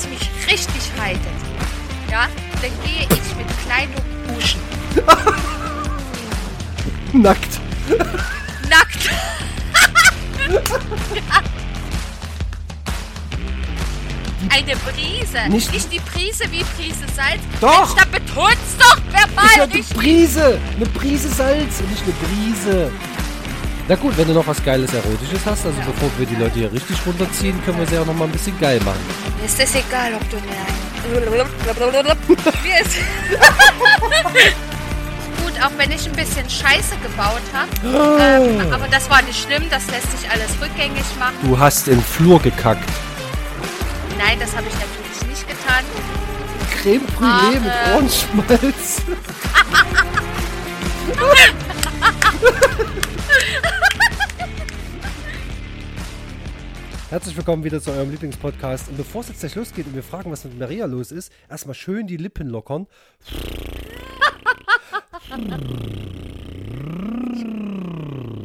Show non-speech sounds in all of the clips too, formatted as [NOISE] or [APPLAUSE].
was mich richtig reitet, ja, dann gehe ich mit Kleidung duschen. [LAUGHS] Nackt. Nackt. Eine Prise. Nicht- Nicht, die Prise wie Prise Salz. Doch. Mensch, da betonst doch Ich verbal hatte richtig. Prise. Eine Prise Salz und nicht eine Brise. Na gut, wenn du noch was Geiles Erotisches hast, also bevor wir die Leute hier richtig runterziehen, können wir sie auch noch mal ein bisschen geil machen. Mir ist es egal, ob du mir Mir ist [LAUGHS] Gut, auch wenn ich ein bisschen Scheiße gebaut habe. Ähm, aber das war nicht schlimm, das lässt sich alles rückgängig machen. Du hast im Flur gekackt. Nein, das habe ich natürlich nicht getan. Creme Brûlée mit Ah, äh. Ohrenschmalz. [LAUGHS] [LAUGHS] Herzlich willkommen wieder zu eurem Lieblingspodcast. Und bevor es jetzt gleich losgeht und wir fragen, was mit Maria los ist, erstmal schön die Lippen lockern.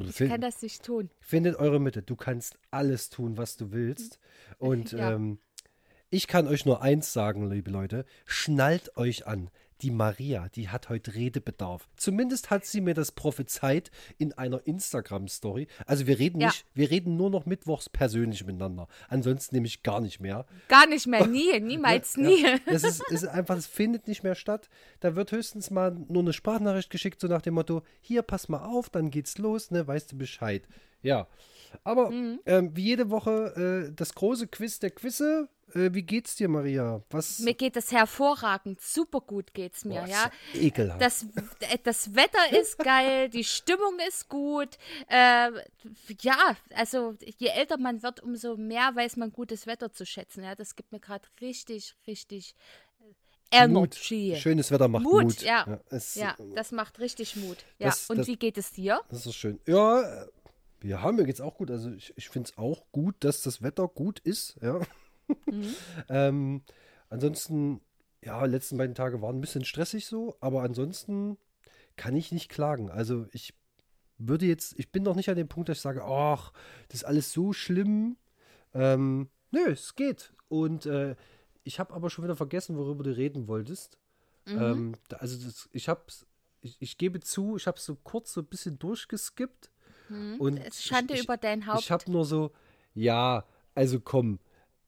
Ich kann das nicht tun. Findet eure Mitte. Du kannst alles tun, was du willst. Und [LAUGHS] Ja. ähm, ich kann euch nur eins sagen, liebe Leute. Schnallt euch an. Die Maria, die hat heute Redebedarf. Zumindest hat sie mir das prophezeit in einer Instagram-Story. Also wir reden Ja. nicht, wir reden nur noch mittwochs persönlich miteinander. Ansonsten nämlich gar nicht mehr. Gar nicht mehr, nie, [LAUGHS] niemals, Ja, nie. ja. Das ist, ist einfach, es findet nicht mehr statt. Da wird höchstens mal nur eine Sprachnachricht geschickt, so nach dem Motto: Hier, pass mal auf, dann geht's los, ne, weißt du Bescheid. Ja. Aber Mhm. ähm, wie jede Woche äh, das große Quiz der Quizze. Äh, wie geht's dir, Maria? Was? Mir geht es hervorragend, super gut geht's mir, Boah, ja. ist ekelhaft. Das, äh, das Wetter ist geil, die Stimmung ist gut. Äh, ja, also je älter man wird, umso mehr weiß man gutes Wetter zu schätzen. Ja, das gibt mir gerade richtig, richtig äh, Mut. Energy. Schönes Wetter macht Mut, Mut. ja. es, Ja, das macht richtig Mut. Ja, Das- und das- wie geht es dir? Das ist schön. Ja, äh, ja, mir geht's auch gut. Also ich, ich finde es auch gut, dass das Wetter gut ist, ja. Mhm. [LAUGHS] ähm, ansonsten, ja, die letzten beiden Tage waren ein bisschen stressig so, aber ansonsten kann ich nicht klagen. Also ich würde jetzt, ich bin noch nicht an dem Punkt, dass ich sage, ach, das ist alles so schlimm. Ähm, nö, es geht. Und äh, ich habe aber schon wieder vergessen, worüber du reden wolltest. Mhm. Ähm, also das, ich habe ich, ich gebe zu, ich habe so kurz so ein bisschen durchgeskippt. Und Es Schande ich, über dein Haupt. Ich habe nur so, ja, also komm.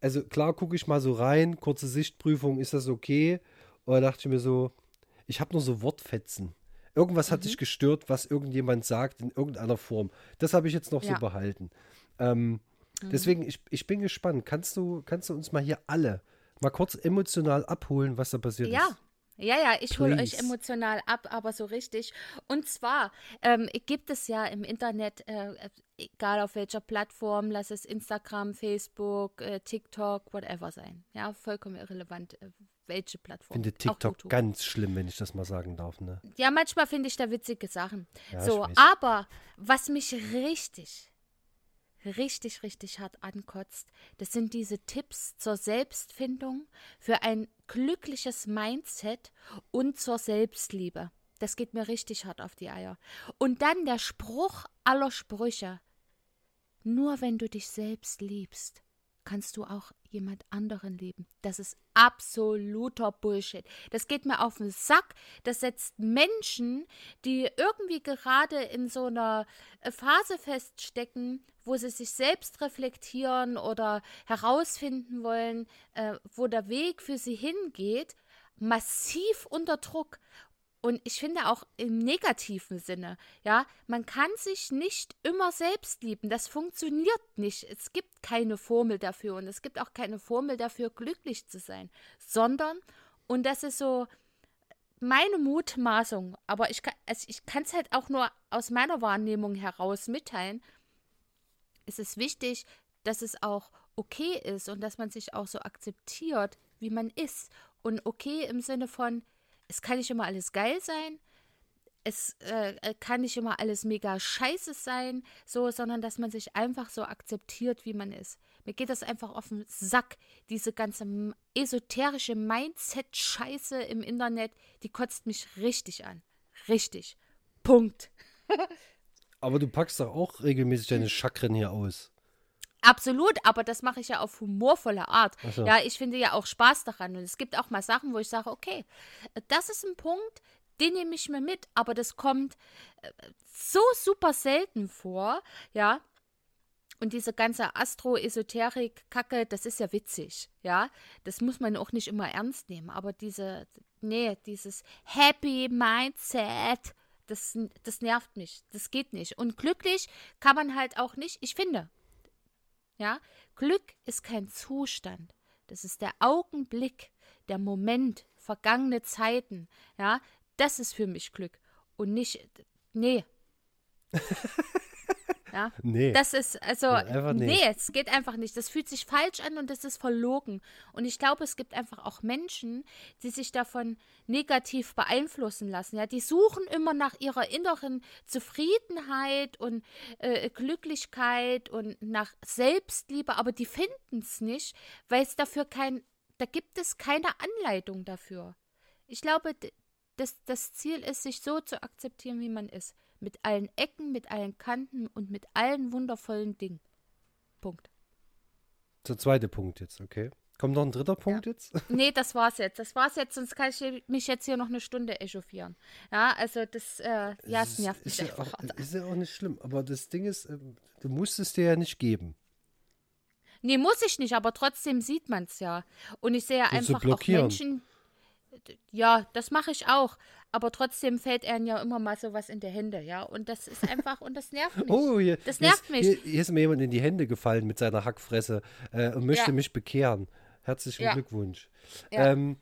Also klar gucke ich mal so rein, kurze Sichtprüfung, ist das okay? Und da dachte ich mir so, ich habe nur so Wortfetzen. Irgendwas Mhm. hat dich gestört, was irgendjemand sagt in irgendeiner Form. Das habe ich jetzt noch Ja. Mhm. so behalten. Ähm, Deswegen, ich, ich bin gespannt. Kannst du, kannst du uns mal hier alle mal kurz emotional abholen, was da passiert Ja. ist? Ja, ja, ich hole euch emotional ab, aber so richtig. Und zwar ähm, gibt es ja im Internet, äh, egal auf welcher Plattform, lass es Instagram, Facebook, äh, TikTok, whatever sein. Ja, vollkommen irrelevant, äh, welche Ich Plattform. finde TikTok ganz schlimm, wenn ich das mal sagen darf. Ne? Ja, manchmal finde ich da witzige Sachen. Ja, so, aber was mich richtig, richtig, richtig hart ankotzt, das sind diese Tipps zur Selbstfindung für ein glückliches Mindset und zur Selbstliebe. Das geht mir richtig hart auf die Eier. Und dann der Spruch aller Sprüche. Nur wenn du dich selbst liebst, kannst du auch jemand anderen lieben. Das ist absoluter Bullshit. Das geht mir auf den Sack. Das setzt Menschen, die irgendwie gerade in so einer Phase feststecken, wo sie sich selbst reflektieren oder herausfinden wollen, äh, wo der Weg für sie hingeht, massiv unter Druck. Und ich finde auch im negativen Sinne, ja, man kann sich nicht immer selbst lieben. Das funktioniert nicht. Es gibt keine Formel dafür und es gibt auch keine Formel dafür, glücklich zu sein, sondern, und das ist so meine Mutmaßung, aber ich kann also es halt auch nur aus meiner Wahrnehmung heraus mitteilen, es ist wichtig, dass es auch okay ist und dass man sich auch so akzeptiert, wie man ist. Und okay im Sinne von, es kann nicht immer alles geil sein, es äh, kann nicht immer alles mega scheiße sein, so, sondern dass man sich einfach so akzeptiert, wie man ist. Mir geht das einfach auf den Sack, diese ganze esoterische Mindset-Scheiße im Internet, die kotzt mich richtig an. Richtig. Punkt. [LAUGHS] Aber du packst doch auch regelmäßig deine Chakren hier aus. Absolut, aber das mache ich ja auf humorvolle Art. So. Ja, ich finde ja auch Spaß daran. Und es gibt auch mal Sachen, wo ich sage, okay, das ist ein Punkt, den nehme ich mir mit, aber das kommt äh, so super selten vor, ja. Und diese ganze Astro-Esoterik-Kacke, das ist ja witzig, ja. Das muss man auch nicht immer ernst nehmen. Aber diese, nee, dieses Happy Mindset, das, das nervt mich. Das geht nicht. Und glücklich kann man halt auch nicht, ich finde, ja. Glück ist kein Zustand. Das ist der Augenblick, der Moment, vergangene Zeiten, ja. Das ist für mich Glück. Und nicht, nee. [LAUGHS] Ja, Nee. das ist, also, Ja, nee. es geht einfach nicht. Das fühlt sich falsch an und das ist verlogen. Und ich glaube, es gibt einfach auch Menschen, die sich davon negativ beeinflussen lassen. Ja, die suchen immer nach ihrer inneren Zufriedenheit und äh, Glücklichkeit und nach Selbstliebe, aber die finden es nicht, weil es dafür kein, da gibt es keine Anleitung dafür. Ich glaube, das, das Ziel ist, sich so zu akzeptieren, wie man ist. Mit allen Ecken, mit allen Kanten und mit allen wundervollen Dingen. Punkt. Der zweite Punkt jetzt, okay. Kommt noch ein dritter Punkt jetzt? [LAUGHS] Nee, das war's jetzt. Das war's jetzt, sonst kann ich mich jetzt hier noch eine Stunde echauffieren. Ja, also das, äh, ja, es nervt mich ist, ja einfach. auch, ist ja auch nicht schlimm. Aber das Ding ist, ähm, du musst es dir ja nicht geben. Nee, muss ich nicht, aber trotzdem sieht man es ja. Und ich sehe du einfach auch? Menschen. Ja, das mache ich auch. Aber trotzdem fällt einem ja immer mal sowas in die Hände, ja. Und das ist einfach, und das nervt mich. [LAUGHS] Oh, hier, Das hier nervt ist, mich. Hier, hier ist mir jemand in die Hände gefallen mit seiner Hackfresse äh, und möchte Ja. mich bekehren. Herzlichen Ja. Glückwunsch. Ja. Ähm,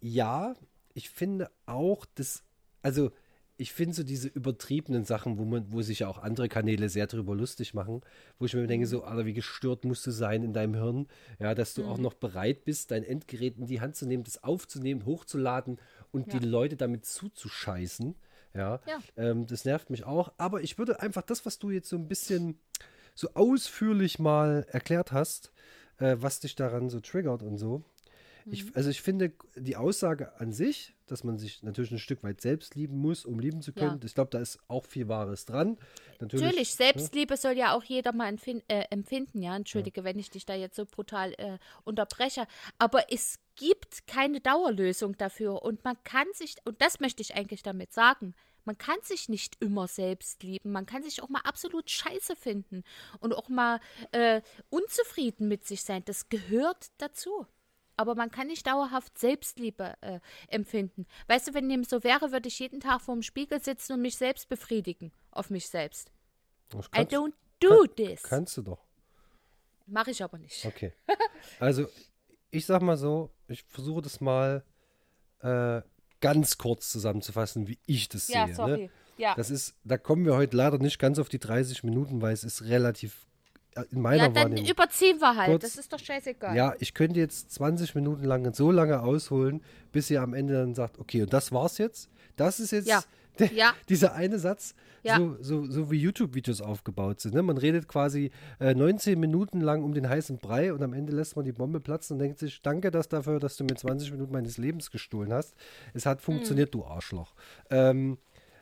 ja, ich finde auch, dass, also ich finde so diese übertriebenen Sachen, wo man, wo sich ja auch andere Kanäle sehr drüber lustig machen, wo ich mir denke, Mhm. so, Alter, wie gestört musst du sein in deinem Hirn, ja, dass du auch Mhm. noch bereit bist, dein Endgerät in die Hand zu nehmen, das aufzunehmen, hochzuladen und Ja. die Leute damit zuzuscheißen. Ja, Ja. Ähm, das nervt mich auch. Aber ich würde einfach das, was du jetzt so ein bisschen so ausführlich mal erklärt hast, äh, was dich daran so triggert und so. Ich, Mhm. also ich finde die Aussage an sich, dass man sich natürlich ein Stück weit selbst lieben muss, um lieben zu können, Ja. ich glaube, da ist auch viel Wahres dran. Natürlich, Natürlich, Selbstliebe soll ja auch jeder mal äh, empfinden, ja. Entschuldige, wenn ich dich da jetzt so brutal äh, unterbreche. Aber es gibt keine Dauerlösung dafür. Und man kann sich, und das möchte ich eigentlich damit sagen, man kann sich nicht immer selbst lieben. Man kann sich auch mal absolut scheiße finden und auch mal äh, unzufrieden mit sich sein. Das gehört dazu. Aber man kann nicht dauerhaft Selbstliebe äh, empfinden. Weißt du, wenn dem so wäre, würde ich jeden Tag vorm Spiegel sitzen und mich selbst befriedigen. Auf mich selbst. I don't do this. kannst du doch. Mache ich aber nicht. Okay. Also, ich sag mal so, ich versuche das mal äh, ganz kurz zusammenzufassen, wie ich das Ja, sehe. sorry. Ne? Ja. Das ist, da kommen wir heute leider nicht ganz auf die 30 Minuten, weil es ist relativ in meiner ja, dann Wahrnehmung. überziehen wir halt. Kurz- das ist doch scheißegal. Ja, ich könnte jetzt 20 Minuten lang so lange ausholen, bis ihr am Ende dann sagt, okay, und das war's jetzt. Das ist jetzt Ja. [LAUGHS] der, Ja. dieser eine Satz, Ja. so, so, so wie YouTube-Videos aufgebaut sind. Ne? Man redet quasi äh, 19 Minuten lang um den heißen Brei und am Ende lässt man die Bombe platzen und denkt sich, danke das dafür, dass du mir 20 Minuten meines Lebens gestohlen hast. Es hat funktioniert, du Arschloch. Ähm,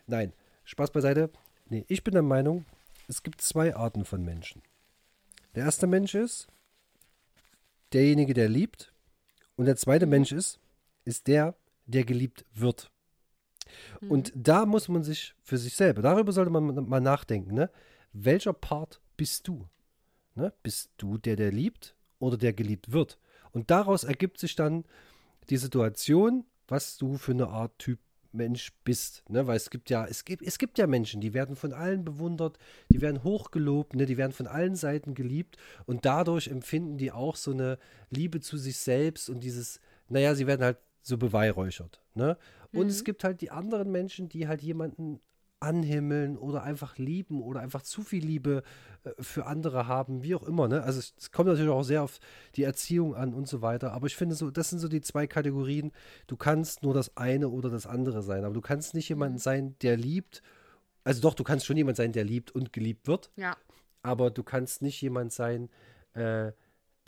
nein, Spaß beiseite. Nee, ich bin der Meinung, es gibt zwei Arten von Menschen. Der erste Mensch ist derjenige, der liebt. Und der zweite Mensch ist, ist der, der geliebt wird. Und da muss man sich für sich selber, darüber sollte man mal nachdenken, ne? Welcher Part bist du? Ne? Bist du der, der liebt oder der geliebt wird? Und daraus ergibt sich dann die Situation, was du für eine Art Typ Mensch bist. Ne? Weil es gibt ja, es gibt, es gibt ja Menschen, die werden von allen bewundert, die werden hochgelobt, ne? die werden von allen Seiten geliebt und dadurch empfinden die auch so eine Liebe zu sich selbst und dieses, naja, sie werden halt so beweihräuchert. Ne? Und es gibt halt die anderen Menschen, die halt jemanden anhimmeln oder einfach lieben oder einfach zu viel Liebe äh, für andere haben, wie auch immer. Ne? Also es, kommt natürlich auch sehr auf die Erziehung an und so weiter. Aber ich finde so, das sind so die zwei Kategorien. Du kannst nur das eine oder das andere sein. Aber du kannst nicht jemand sein, der liebt. Also doch, du kannst schon jemand sein, der liebt und geliebt wird. Ja. Aber du kannst nicht jemand sein, äh,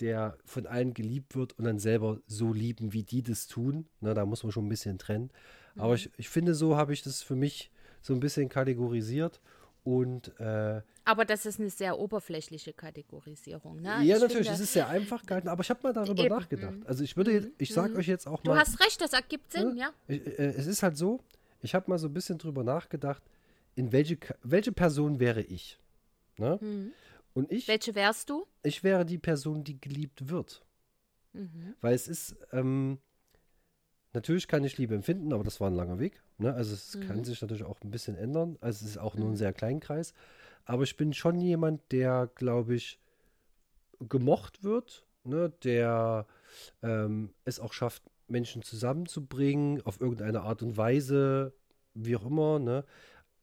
der von allen geliebt wird und dann selber so lieben, wie die das tun. Na, da muss man schon ein bisschen trennen. Aber ich, ich finde, so habe ich das für mich so ein bisschen kategorisiert. Und äh, aber das ist eine sehr oberflächliche Kategorisierung. Ne? Ja, ich natürlich, es ist sehr einfach gehalten, aber ich habe mal darüber eben. nachgedacht. Also ich würde, mhm. ich sage euch jetzt auch mal. Du hast recht, das ergibt Sinn, ne? ja. Ich, äh, es ist halt so, ich habe mal so ein bisschen drüber nachgedacht, in welche, welche Person wäre ich? Ne? Mhm. Und ich. Welche wärst du? Ich wäre die Person, die geliebt wird. Mhm. Weil es ist, ähm, natürlich kann ich Liebe empfinden, aber das war ein langer Weg. Ne? Also es mhm. kann sich natürlich auch ein bisschen ändern. Also es ist auch nur ein mhm. sehr kleiner Kreis. Aber ich bin schon jemand, der, glaube ich, gemocht wird, ne? der ähm, es auch schafft, Menschen zusammenzubringen, auf irgendeine Art und Weise, wie auch immer. Ne?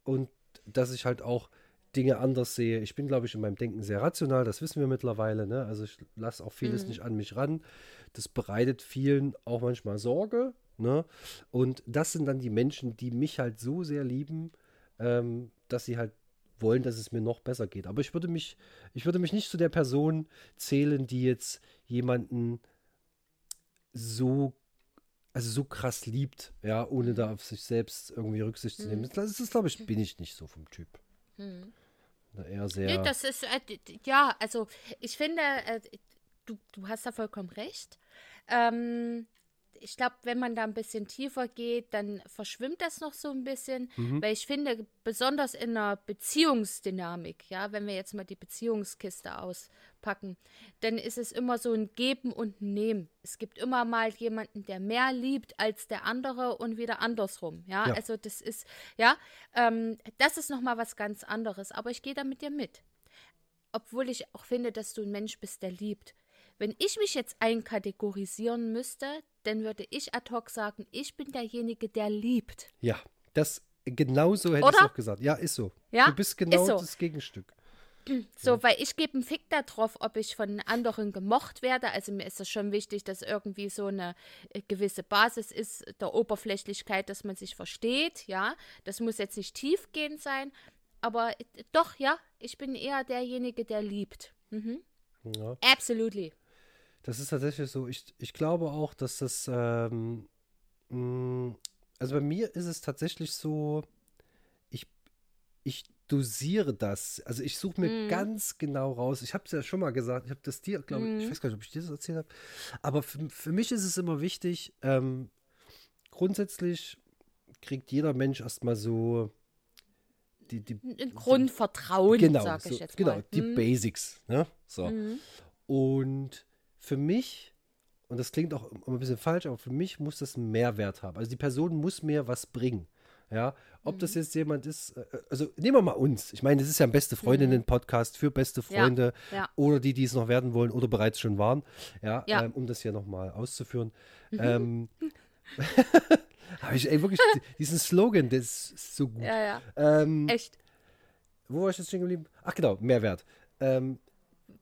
Und dass ich halt auch Dinge anders sehe. Ich bin, glaube ich, in meinem Denken sehr rational, das wissen wir mittlerweile. Ne? Also ich lasse auch vieles mhm. nicht an mich ran. Das bereitet vielen auch manchmal Sorge. Ne? Und das sind dann die Menschen, die mich halt so sehr lieben, ähm, dass sie halt wollen, dass es mir noch besser geht. Aber ich würde mich, ich würde mich nicht zu der Person zählen, die jetzt jemanden so, also so krass liebt, ja, ohne da auf sich selbst irgendwie Rücksicht zu nehmen. Mhm. Das ist, glaube ich, bin ich nicht so vom Typ. Mhm. Eher sehr. Nee, das ist, äh, ja, also ich finde, äh, du, du hast da vollkommen recht. Ähm, ich glaube, wenn man da ein bisschen tiefer geht, dann verschwimmt das noch so ein bisschen, mhm. weil ich finde, besonders in einer Beziehungsdynamik, ja, wenn wir jetzt mal die Beziehungskiste auspacken, dann ist es immer so ein Geben und Nehmen. Es gibt immer mal jemanden, der mehr liebt als der andere und wieder andersrum, ja, ja. also das ist, ja, ähm, das ist nochmal was ganz anderes, aber ich gehe da mit dir mit. Obwohl ich auch finde, dass du ein Mensch bist, der liebt. Wenn ich mich jetzt einkategorisieren müsste, dann würde ich ad hoc sagen, ich bin derjenige, der liebt. Ja, das genau so hätte ich auch gesagt. Ja, ist so. Ja? Du bist genau so. das Gegenstück. [CLEARS THROAT] So, ja. weil ich gebe einen Fick darauf, ob ich von anderen gemocht werde. Also mir ist es schon wichtig, dass irgendwie so eine äh, gewisse Basis ist der Oberflächlichkeit, dass man sich versteht. Ja, das muss jetzt nicht tiefgehend sein, aber äh, doch, ja, ich bin eher derjenige, der liebt. Mhm. Ja. Absolutely. Das ist tatsächlich so. Ich, ich glaube auch, dass das. Ähm, mh, mm, also bei mir ist es tatsächlich so, ich, ich dosiere das. Also ich suche mir mm. ganz genau raus. Ich habe es ja schon mal gesagt, ich habe das dir, glaube ich, mm. ich weiß gar nicht, ob ich dir das erzählt habe. Aber für, für mich ist es immer wichtig, ähm, grundsätzlich kriegt jeder Mensch erstmal so die, die, ein Grundvertrauen, genau, sage ich so, jetzt genau, mal. Genau, die mm. Basics. Ne? So. Mm. Und für mich, und das klingt auch immer ein bisschen falsch, aber für mich muss das einen Mehrwert haben. Also die Person muss mir was bringen. Ja, ob mhm. das jetzt jemand ist, äh, also nehmen wir mal uns. Ich meine, das ist ja ein beste Freundinnen-Podcast für beste Freunde ja, ja. oder die, die es noch werden wollen oder bereits schon waren. Ja, ja. Ähm, um das hier nochmal auszuführen. Mhm. Ähm, [LAUGHS] habe ich ey, wirklich diesen Slogan, der ist so gut. Ja, ja. Ähm, Echt. Wo war ich jetzt stehen geblieben? Ach genau, Mehrwert. Ähm,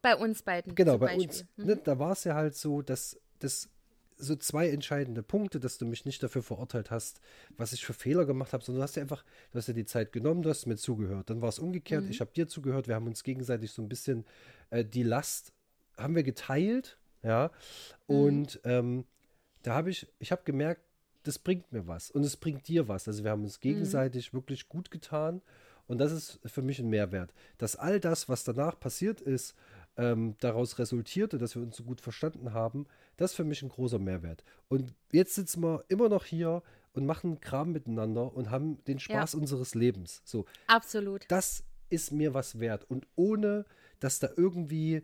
bei uns beiden. Genau, bei Beispiel. uns. Mhm. Ne, da war es ja halt so, dass das so zwei entscheidende Punkte, dass du mich nicht dafür verurteilt hast, was ich für Fehler gemacht habe, sondern du hast ja einfach, du hast ja die Zeit genommen, du hast mir zugehört. Dann war es umgekehrt, mhm. ich habe dir zugehört, wir haben uns gegenseitig so ein bisschen äh, die Last, haben wir geteilt, ja. Mhm. Und mhm. ähm, da habe ich, ich habe gemerkt, das bringt mir was und es bringt dir was. Also wir haben uns mhm. gegenseitig mhm. wirklich gut getan und das ist für mich ein Mehrwert. Dass all das, was danach passiert ist, ähm, daraus resultierte, dass wir uns so gut verstanden haben, das ist für mich ein großer Mehrwert. Und jetzt sitzen wir immer noch hier und machen Kram miteinander und haben den Spaß ja. unseres Lebens. So. Absolut. Das ist mir was wert. Und ohne, dass da irgendwie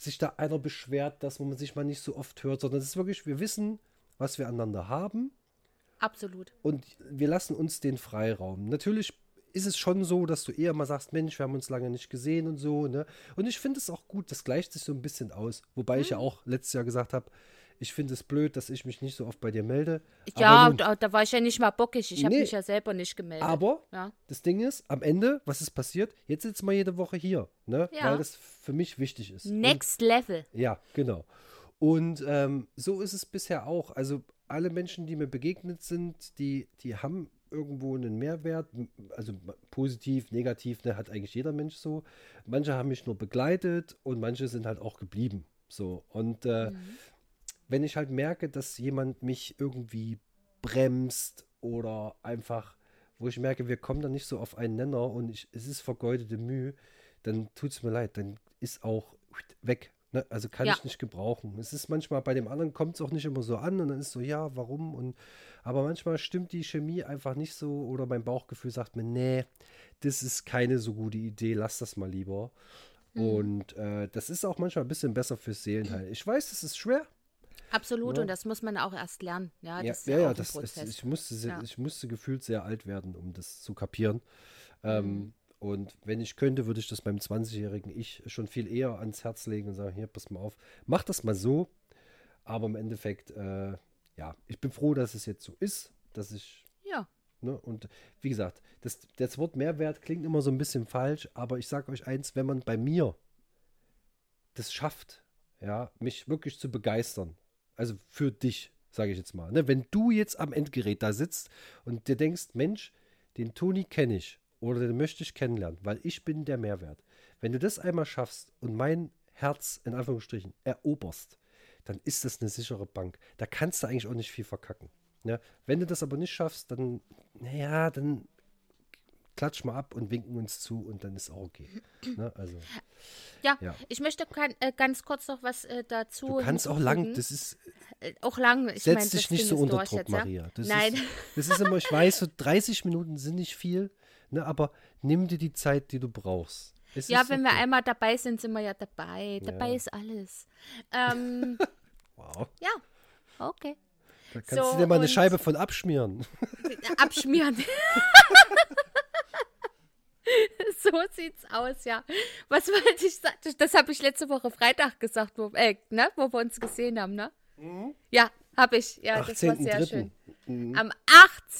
sich da einer beschwert, dass man sich mal nicht so oft hört, sondern es ist wirklich, wir wissen, was wir aneinander haben. Absolut. Und wir lassen uns den Freiraum. Natürlich ist es schon so, dass du eher mal sagst, Mensch, wir haben uns lange nicht gesehen und so, ne? Und ich finde es auch gut, das gleicht sich so ein bisschen aus. Wobei mhm. ich ja mhm. auch letztes Jahr gesagt habe, ich finde es blöd, dass ich mich nicht so oft bei dir melde. Ja, nun, da, da, war ich ja nicht mal bockig. Ich nee, habe mich ja selber nicht gemeldet. Aber ja. das Ding ist, am Ende, was ist passiert? Jetzt sitzen wir jede Woche hier, ne? Ja. Weil das für mich wichtig ist. Next und, Level. Ja, genau. Und ähm, so ist es bisher auch. Also alle Menschen, die mir begegnet sind, die, die haben irgendwo einen Mehrwert, also positiv, negativ, ne, hat eigentlich jeder Mensch so. Manche haben mich nur begleitet und manche sind halt auch geblieben. So. Und äh, mhm. wenn ich halt merke, dass jemand mich irgendwie bremst oder einfach wo ich merke, wir kommen da nicht so auf einen Nenner und ich, es ist vergeudete Mühe, dann tut es mir leid, dann ist auch weg. Ne? Also kann Ja. ich nicht gebrauchen. Es ist manchmal, bei dem anderen kommt es auch nicht immer so an und dann ist so, ja, warum? Und aber manchmal stimmt die Chemie einfach nicht so oder mein Bauchgefühl sagt mir, nee, das ist keine so gute Idee, lass das mal lieber. Mhm. Und äh, das ist auch manchmal ein bisschen besser fürs Seelenheil. Ich weiß, es ist schwer. Absolut, Ja. und das muss man auch erst lernen. Ja, Ja, das ist ja, ja, das Prozess. ich, musste, sehr- ich musste gefühlt sehr alt werden, um das zu kapieren. Mhm. Ähm, und wenn ich könnte, würde ich das meinem 20-jährigen Ich schon viel eher ans Herz legen und sagen, hier, pass mal auf, mach das mal so. Aber im Endeffekt, äh, ja, ich bin froh, dass es jetzt so ist, dass ich, ja, ne, und wie gesagt, das, das Wort Mehrwert klingt immer so ein bisschen falsch, aber ich sage euch eins, wenn man bei mir das schafft, ja, mich wirklich zu begeistern, also für dich, sage ich jetzt mal, ne, wenn du jetzt am Endgerät da sitzt und dir denkst, Mensch, den Toni kenne ich oder den möchte ich kennenlernen, weil ich bin der Mehrwert. Wenn du das einmal schaffst und mein Herz in Anführungsstrichen eroberst, dann ist das eine sichere Bank. Da kannst du eigentlich auch nicht viel verkacken. Ne? Wenn du das aber nicht schaffst, dann, naja, dann klatsch mal ab und winken uns zu und dann ist auch okay. Ne? Also, ja, Ja. ich möchte kann, äh, ganz kurz noch was äh, dazu. du kannst auch lang, das ist, Äh, auch lang. Ich setz mein, dich nicht so unter Druck, jetzt? Maria. Das Nein. Ist, [LAUGHS] das ist immer, ich weiß, so 30 Minuten sind nicht viel, ne, aber nimm dir die Zeit, die du brauchst. Es Ja, wenn wir okay. einmal dabei sind, sind wir ja dabei. Dabei Ja. ist alles. Ähm, [LAUGHS] Wow. ja, okay. Da kannst So, du dir mal eine Scheibe von abschmieren. Abschmieren. [LAUGHS] so sieht's aus, ja. Was wollte ich sagen? Das habe ich letzte Woche Freitag gesagt, wo, äh, ne, wo wir uns gesehen haben, ne? Ja, habe ich. Ja, das war sehr 18.3.. schön. Mhm. Am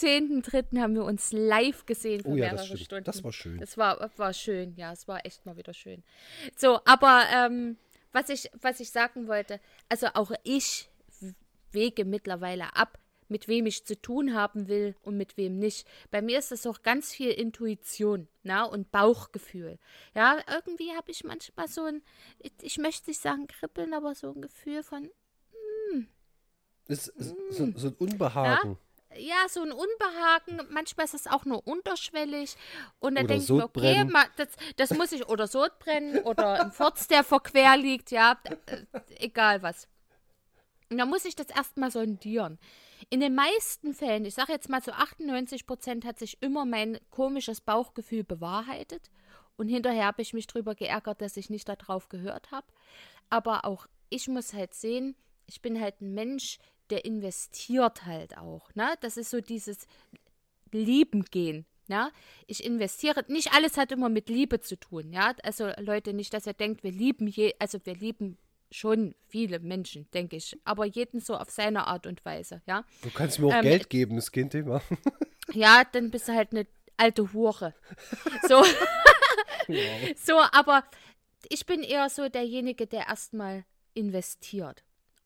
18.03. haben wir uns live gesehen für Oh ja, mehrere das stimmt. Stunden. Das war schön. Das war, war schön, ja, es war echt mal wieder schön. So, aber ähm, was, ich, was ich sagen wollte, also auch ich wege mittlerweile ab, mit wem ich zu tun haben will und mit wem nicht. Bei mir ist es auch ganz viel Intuition na, und Bauchgefühl. Ja, irgendwie habe ich manchmal so ein, ich, ich möchte nicht sagen kribbeln, aber so ein Gefühl von, Es ist so, so ein Unbehagen. ja, so ein Unbehagen. Manchmal ist es auch nur unterschwellig. Und dann denke ich mir, okay, Sodbrennen. ma, das, das muss ich, oder Sodbrennen oder ein Furz, der verquer liegt, ja, äh, egal was. Und dann muss ich das erstmal sondieren. In den meisten Fällen, ich sage jetzt mal zu 98 Prozent, hat sich immer mein komisches Bauchgefühl bewahrheitet. Und hinterher habe ich mich drüber geärgert, dass ich nicht darauf gehört habe. Aber auch ich muss halt sehen, ich bin halt ein Mensch, der investiert halt auch. Ne? Das ist so dieses Lieben gehen. Ja? Ich investiere. Nicht alles hat immer mit Liebe zu tun. Ja? Also Leute, nicht, dass ihr denkt, wir lieben je, also wir lieben schon viele Menschen, denke ich. Aber jeden so auf seine Art und Weise. Ja, Du kannst mir auch Ähm, Geld geben, ist kein Thema. ja dann bist du halt eine alte Hure. [LAUGHS] So. So, aber ich bin eher so derjenige, der erstmal investiert.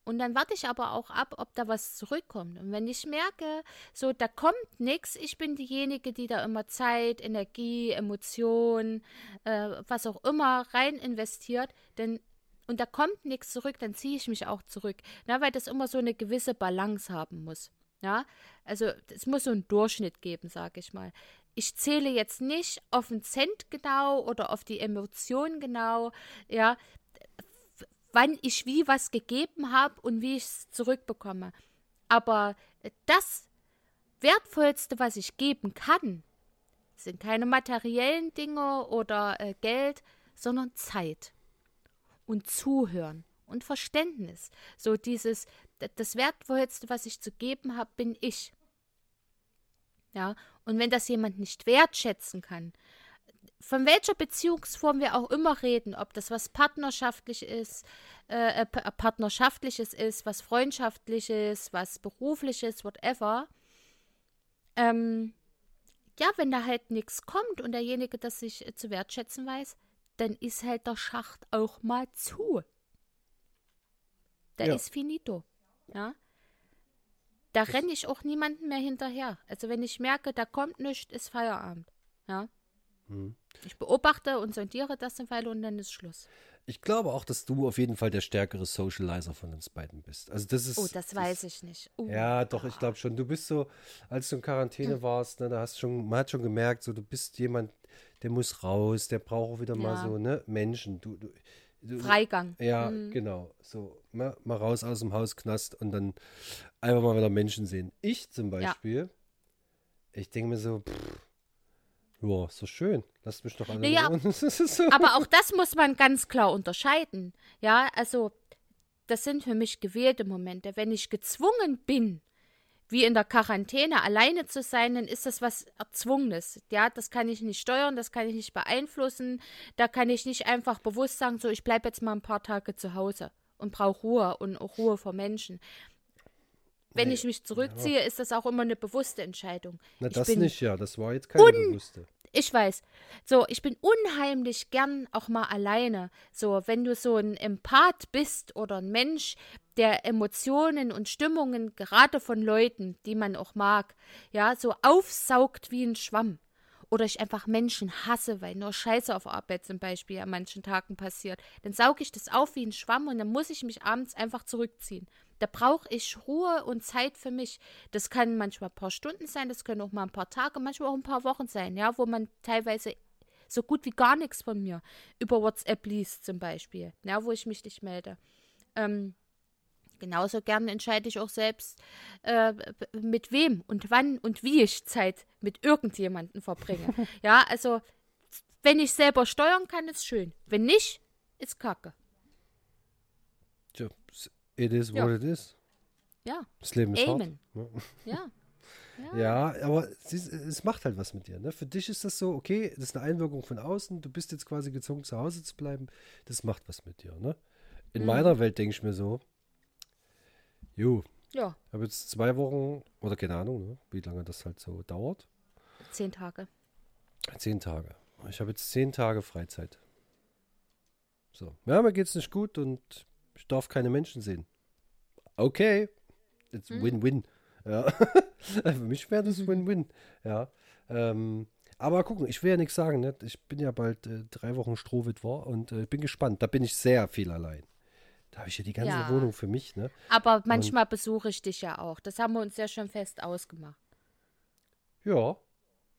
Und dann warte ich aber auch ab, ob da was zurückkommt. Und wenn ich merke, so da kommt nichts, ich bin diejenige, die da immer Zeit, Energie, Emotionen, äh, was auch immer rein investiert, denn und da kommt nichts zurück, dann ziehe ich mich auch zurück. Na, weil das immer so eine gewisse Balance haben muss. Ja, also es muss so einen Durchschnitt geben, sage ich mal. Ich zähle jetzt nicht auf den Cent genau oder auf die Emotion genau, ja, wann ich wie was gegeben habe und wie ich es zurückbekomme. Aber das Wertvollste, was ich geben kann, sind keine materiellen Dinge oder äh, Geld, sondern Zeit und Zuhören und Verständnis. So dieses, das Wertvollste, was ich zu geben habe, bin ich. Ja, und wenn das jemand nicht wertschätzen kann, von welcher Beziehungsform wir auch immer reden, ob das was partnerschaftlich ist, äh, äh, pa- partnerschaftliches ist, was freundschaftliches, was berufliches, whatever. Ähm, ja, wenn da halt nichts kommt und derjenige das sich äh, zu wertschätzen weiß, dann ist halt der Schacht auch mal zu. Da Ja. ist finito. Ja. Da renne ich auch niemanden mehr hinterher. Also wenn ich merke, da kommt nichts, ist Feierabend. Ja. Hm. Ich beobachte und sondiere das eine Weile und dann ist Schluss. Ich glaube auch, dass du auf jeden Fall der stärkere Socializer von uns beiden bist. Also das ist. Oh, das weiß ich nicht. Uh. Ja, doch, ich glaube schon. Du bist so, als du in Quarantäne hm. warst, ne, da hast schon, man hat schon gemerkt, so du bist jemand, der muss raus, der braucht auch wieder ja. mal so, ne, Menschen. Du, du, du Freigang. Ja, mhm. genau. So, mal, mal raus aus dem Hausknast und dann einfach mal wieder Menschen sehen. Ich zum Beispiel, ja. ich denke mir so, pff, ja, so schön. Lasst mich doch alle naja. [LAUGHS] Aber auch das muss man ganz klar unterscheiden. Ja, also das sind für mich gewählte Momente. Wenn ich gezwungen bin, wie in der Quarantäne alleine zu sein, dann ist das was Erzwungenes. Ja, das kann ich nicht steuern, das kann ich nicht beeinflussen. Da kann ich nicht einfach bewusst sagen, so ich bleibe jetzt mal ein paar Tage zu Hause und brauche Ruhe und auch Ruhe vor Menschen. Wenn ich mich zurückziehe, ja. ist das auch immer eine bewusste Entscheidung. Na, das nicht, ja. Das war jetzt keine bewusste. Ich weiß. So, ich bin unheimlich gern auch mal alleine. So, wenn du so ein Empath bist oder ein Mensch, der Emotionen und Stimmungen gerade von Leuten, die man auch mag, ja, so aufsaugt wie ein Schwamm. Oder ich einfach Menschen hasse, weil nur Scheiße auf Arbeit zum Beispiel an manchen Tagen passiert. Dann sauge ich das auf wie ein Schwamm und dann muss ich mich abends einfach zurückziehen. Da brauche ich Ruhe und Zeit für mich. Das kann manchmal ein paar Stunden sein, das können auch mal ein paar Tage, manchmal auch ein paar Wochen sein, ja, wo man teilweise so gut wie gar nichts von mir über WhatsApp liest zum Beispiel, ja, wo ich mich nicht melde. Ähm, genauso gern entscheide ich auch selbst, äh, mit wem und wann und wie ich Zeit mit irgendjemandem verbringe. [LAUGHS] ja, also wenn ich selber steuern kann, ist schön. Wenn nicht, ist Kacke. Tja, It is ja. what it is. Ja. Das Leben ist Amen. hart. Ja. [LAUGHS] Ja, ja aber es, es, macht halt was mit dir. Ne? Für dich ist das so, okay, das ist eine Einwirkung von außen, du bist jetzt quasi gezwungen, zu Hause zu bleiben. Das macht was mit dir. Ne? In mhm. meiner Welt denke ich mir so, jo, ja. ich habe jetzt zwei Wochen, oder keine Ahnung, ne, wie lange das halt so dauert. Zehn Tage. Zehn Tage. Ich habe jetzt zehn Tage Freizeit. So, ja, mir geht es nicht gut und ich darf keine Menschen sehen. Okay. It's hm. Win-Win. Ja. [LAUGHS] Für mich wäre das Win-Win. Ja. Ähm, aber gucken, ich will ja nichts sagen. Ne? Ich bin ja bald äh, drei Wochen Strohwitwer und äh, bin gespannt. Da bin ich sehr viel allein. Da habe ich ja die ganze ja. Wohnung für mich. Ne? Aber manchmal und, besuche ich dich ja auch. Das haben wir uns ja schon fest ausgemacht. Ja.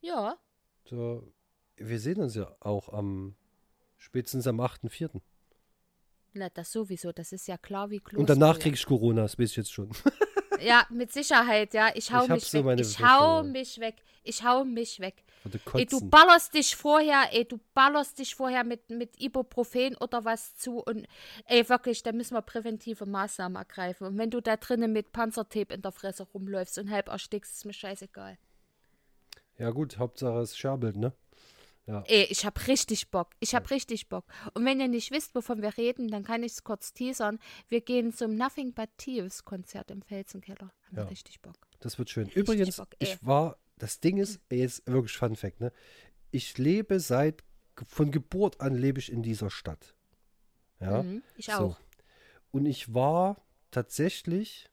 Ja. So, wir sehen uns ja auch am spätestens am 8.4. Na, das sowieso, das ist ja klar wie Kloster. Und danach kriege ich Corona, das weiß ich jetzt schon. [LAUGHS] ja, mit Sicherheit, ja. Ich hau ich mich so weg. Ich hau mich weg. Ich hau mich weg. Ey, du ballerst dich vorher, ey, du ballerst dich vorher mit, mit Ibuprofen oder was zu und ey, wirklich, da müssen wir präventive Maßnahmen ergreifen. Und wenn du da drinnen mit Panzertape in der Fresse rumläufst und halb erstickst, ist mir scheißegal. Ja gut, Hauptsache es scherbelt, ne? Ja. Ey, ich hab richtig Bock. Ich hab richtig Bock. Und wenn ihr nicht wisst, wovon wir reden, dann kann ich es kurz teasern. Wir gehen zum Nothing But Thieves Konzert im Felsenkeller. Haben ja. richtig Bock. Das wird schön. Übrigens, Bock, ich war, das Ding ist, ey, jetzt wirklich Fun Fact, ne? Ich lebe seit, von Geburt an lebe ich in dieser Stadt. Ja. Mhm, ich auch. So. Und ich war tatsächlich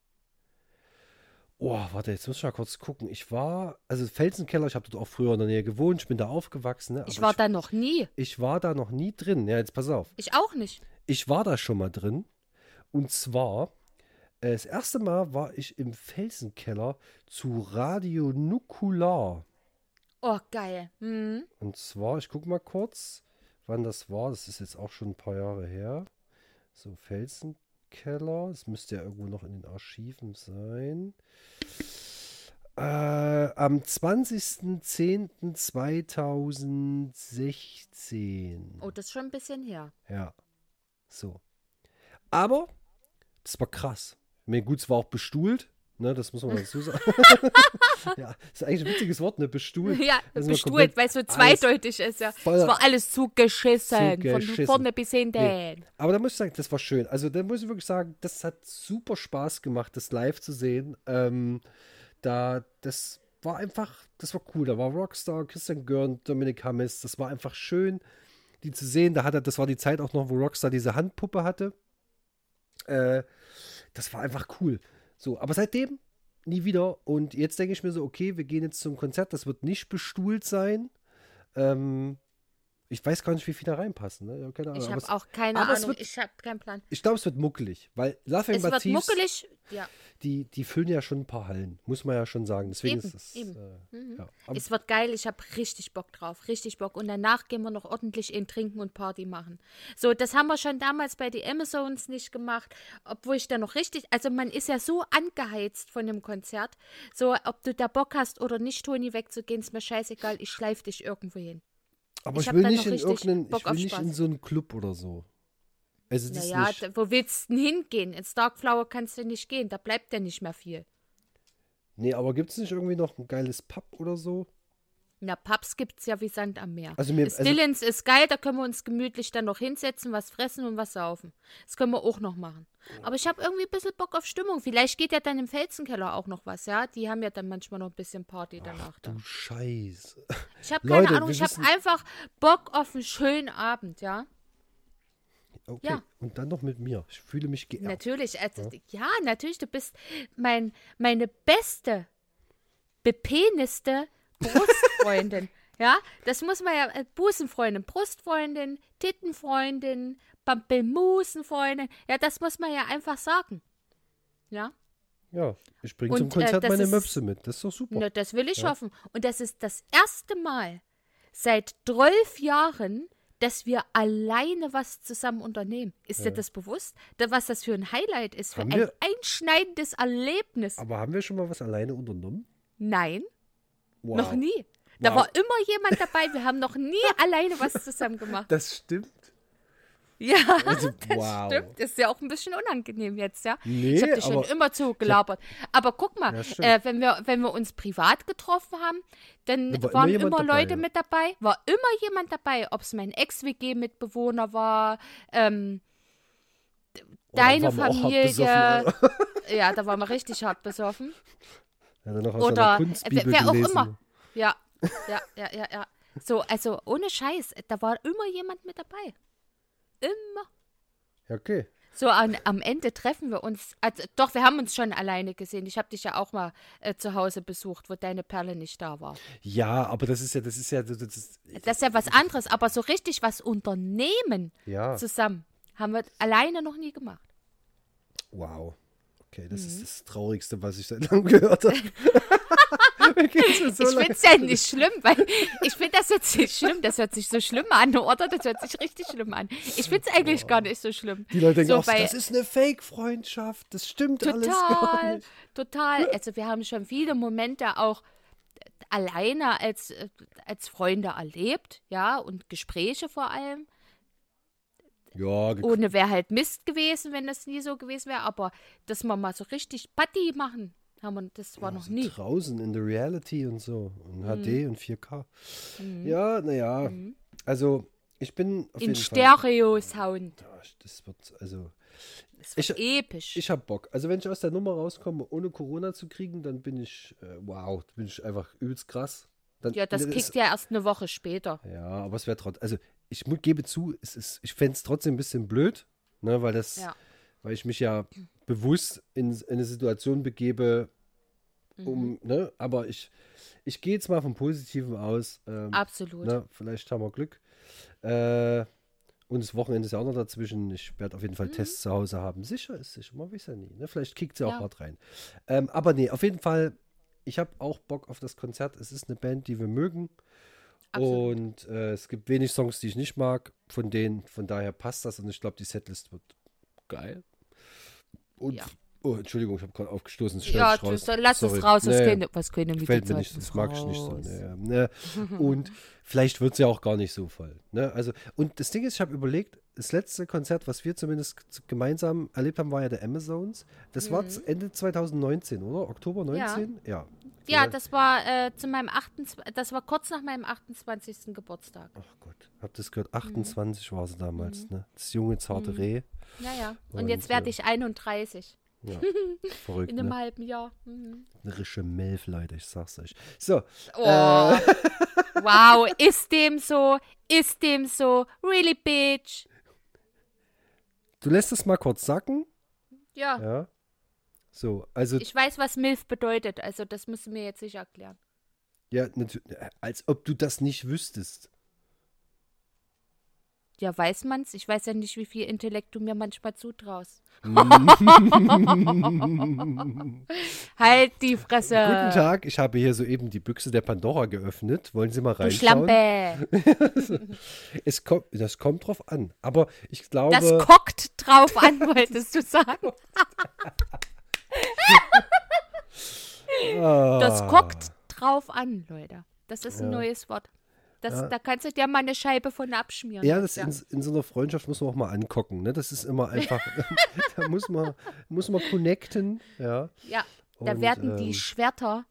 Oh, warte, jetzt muss ich mal kurz gucken. Ich war, also Felsenkeller, ich habe dort auch früher in der Nähe gewohnt, ich bin da aufgewachsen. Ne? Ich war ich, da noch nie. Ich war da noch nie drin. Ja, jetzt pass auf. Ich auch nicht. Ich war da schon mal drin. Und zwar, äh, das erste Mal war ich im Felsenkeller zu Radio Nukular. Oh, geil. Mhm. Und zwar, ich gucke mal kurz, wann das war. Das ist jetzt auch schon ein paar Jahre her. So, Felsenkeller. Keller. Es müsste ja irgendwo noch in den Archiven sein. Äh, am 20.10.2016. Oh, das ist schon ein bisschen her. Ja. So. Aber, das war krass. Mir gut, es war auch bestuhlt. Ne, das muss man dazu sagen. [LAUGHS] ja, ist eigentlich ein witziges Wort, ne? Bestuhlt. Ja, also bestuhlt, weil es so zweideutig ist. Ja. Es war alles zugeschissen, zugeschissen. von vorne bis hinten. Nee. Aber da muss ich sagen, das war schön. Also da muss ich wirklich sagen, das hat super Spaß gemacht, das live zu sehen. Ähm, da, das war einfach, das war cool. Da war Rockstar, Christian Görn, Dominik Hammes. Das war einfach schön, die zu sehen. Da hat er, das war die Zeit auch noch, wo Rockstar diese Handpuppe hatte. Äh, das war einfach cool. So, aber seitdem nie wieder. Und jetzt denke ich mir so, okay, wir gehen jetzt zum Konzert. Das wird nicht bestuhlt sein. Ähm, Ich weiß gar nicht, wie viele da reinpassen. Ne? Ja, Keine Ahnung. Ich habe auch keine Ahnung. wird- ich habe keinen Plan. ich glaube, es wird muckelig, weil Laughing Es wird Thieves, muckelig. Ja, die, die füllen ja schon ein paar Hallen, muss man ja schon sagen. Deswegen Eben, ist es. Äh, ja. Aber es wird geil. Ich habe richtig Bock drauf. Richtig Bock. Und danach gehen wir noch ordentlich in Trinken und Party machen. So, das haben wir schon damals bei den Amazons nicht gemacht. Obwohl ich da noch richtig. Also, man ist ja so angeheizt von dem Konzert. So, ob du da Bock hast oder nicht, Toni, wegzugehen, ist mir scheißegal. Ich schleife dich irgendwo hin. Aber Ich ich, will nicht in irgendeinen, Bock ich will nicht in so einen Club oder so. Also das Naja, nicht. da, wo willst du denn hingehen? Ins Darkflower kannst du nicht gehen. Da bleibt ja nicht mehr viel. Nee, aber gibt es nicht irgendwie noch ein geiles Pub oder so? Na, Pubs gibt's ja wie Sand am Meer. Also mir- also- Stillins ist geil, da können wir uns gemütlich dann noch hinsetzen, was fressen und was saufen. Das können wir auch noch machen. Aber ich habe irgendwie ein bisschen Bock auf Stimmung. Vielleicht geht ja dann im Felsenkeller auch noch was, ja? Die haben ja dann manchmal noch ein bisschen Party danach da. Du Scheiße. Ich habe [LAUGHS] keine Leute, Ahnung, ich habe einfach Bock auf einen schönen Abend, ja? Okay. Ja. Und dann noch mit mir. Ich fühle mich geehrt. Natürlich, also, ja. natürlich, du bist mein, meine beste, bepeniste Brustfreundin. [LAUGHS] ja, das muss man ja, äh, Busenfreundin, Brustfreundin, Tittenfreundin, Pampelmusenfreundin, ja, das muss man ja einfach sagen. Ja, Ja, ich bringe zum äh, Konzert das meine ist- Möpse mit. Das ist doch super. na, das will ich hoffen. Und das ist das erste Mal seit 12 Jahren, dass wir alleine was zusammen unternehmen. Ist dir das bewusst? Da, was das für ein Highlight ist, für Haben ein wir- einschneidendes Erlebnis? Aber haben wir schon mal was alleine unternommen? Nein, Wow. noch nie. Da Wow. war immer jemand dabei. Wir haben noch nie [LAUGHS] alleine was zusammen gemacht. Das stimmt. Ja, Also, [LAUGHS] das wow. stimmt. Ist ja auch ein bisschen unangenehm jetzt, ja. Nee, ich habe dich schon immer zugelabert. Aber guck mal, äh, wenn, wir, wenn wir uns privat getroffen haben, dann Da war waren immer immer, dabei, Leute ja. mit dabei. War immer jemand dabei, ob es mein Ex-WG-Mitbewohner war, ähm, Oh, deine Familie. ja, da waren wir richtig hart besoffen. [LAUGHS] Aus Oder wer auch gelesen. immer. Ja, ja, ja, ja, ja. So, also ohne Scheiß, da war immer jemand mit dabei. Immer. Ja, okay. So, an, am Ende treffen wir uns. Also, doch, wir haben uns schon alleine gesehen. Ich habe dich ja auch mal äh, zu Hause besucht, wo deine Perle nicht da war. Ja, aber das ist ja, das ist ja, das ist, Das ist ja was anderes, aber so richtig was unternehmen ja, zusammen haben wir alleine noch nie gemacht. wow. Okay, das Mhm. ist das Traurigste, was ich seit [LAUGHS] langem gehört habe. [LAUGHS] So ich finde es ja nicht schlimm, weil ich finde das jetzt nicht schlimm. Das hört sich so schlimm an, oder? Das hört sich richtig schlimm an. Ich finde es eigentlich gar nicht so schlimm. Die Leute denken so auch, das ist eine Fake-Freundschaft, das stimmt alles gar Total, nicht. total. Also wir haben schon viele Momente auch alleine als, äh, als Freunde erlebt, ja, und Gespräche vor allem. Ja, Ohne wäre halt Mist gewesen, wenn das nie so gewesen wäre, aber dass wir mal so richtig Party machen, haben wir, das war noch so nie. draußen in der Reality und so. Und Mhm. HD und 4K. Ja, naja. Also, ich bin auf In. Stereo-Sound. Ja, Das wird, also. Das wird Ich- episch. Ich hab Bock. Also wenn ich aus der Nummer rauskomme, ohne Corona zu kriegen, dann bin ich, äh, wow, bin ich einfach übelst krass. Dann, ja, das kickt ja erst eine Woche später. Ja, aber es wäre trotzdem, also ich gebe zu, es ist, ich fände es trotzdem ein bisschen blöd, ne, weil das, Ja. weil ich mich ja bewusst in, in eine Situation begebe, Mhm. um, ne, aber ich, ich gehe jetzt mal vom Positiven aus. Ähm, Absolut. ne, vielleicht haben wir Glück. Äh, und das Wochenende ist ja auch noch dazwischen. Ich werde auf jeden Fall Tests zu Hause haben. Sicher ist sicher, man weiß ja nie. Ne? Vielleicht kickt sie auch Ja. hart rein. Ähm, aber nee, auf jeden Fall, ich habe auch Bock auf das Konzert. Es ist eine Band, die wir mögen. Absolut. Und äh, es gibt wenig Songs, die ich nicht mag. Von denen, von daher passt das. Und ich glaube, die Setlist wird geil. Und, Ja. oh, Entschuldigung, ich habe gerade aufgestoßen. Es Ja, ich du, lass Sorry. es raus, Nee. können, was können wir mir nicht, das mag ich nicht so. raus. Ne, ne. Und [LAUGHS] vielleicht wird es ja auch gar nicht so voll. Ne? Also, und das Ding ist, ich habe überlegt, das letzte Konzert, was wir zumindest gemeinsam erlebt haben, war ja der Amazons. Das war z- Ende 2019, oder? Oktober 19? Ja. Mhm. Ja, Ja. das war äh, zu meinem 28, das war kurz nach meinem 28. Geburtstag. Ach Gott, hab das gehört. 28 war sie damals, Mhm. ne? Das junge, zarte Reh. Ja, ja. Und, Und, jetzt werde äh, ich 31. Ja, [LAUGHS] verrückt, In einem ne? halben Jahr. Mhm. Eine rische Milf, Leute, ich sag's euch. So, Oh. [LAUGHS] [LAUGHS] wow, ist dem so? Ist dem so? Really, bitch? du lässt es mal kurz sacken. Ja. Ja. So, also Ich weiß, was MILF bedeutet, also das musst du mir jetzt nicht erklären. Ja, natürlich. Als ob du das nicht wüsstest. Ja, weiß man's. Ich weiß ja nicht, wie viel Intellekt du mir manchmal zutraust. [LAUGHS] halt die Fresse. Guten Tag, ich habe hier soeben die Büchse der Pandora geöffnet. Wollen Sie mal reinschauen? Schlampe. [LAUGHS] Es kommt, das kommt drauf an. Aber ich glaube. Das kockt drauf an, wolltest du sagen. [LAUGHS] [LAUGHS] Ah. Das kockt drauf an, Leute. Das ist ein Ja. neues Wort. Das, Ja. Da kannst du dir mal eine Scheibe von abschmieren. Ja, das in, in so einer Freundschaft muss man auch mal angucken. Ne? Das ist immer einfach, [LAUGHS] da muss man, muss man connecten. Ja. Ja, da Und, werden die ähm, Schwerter.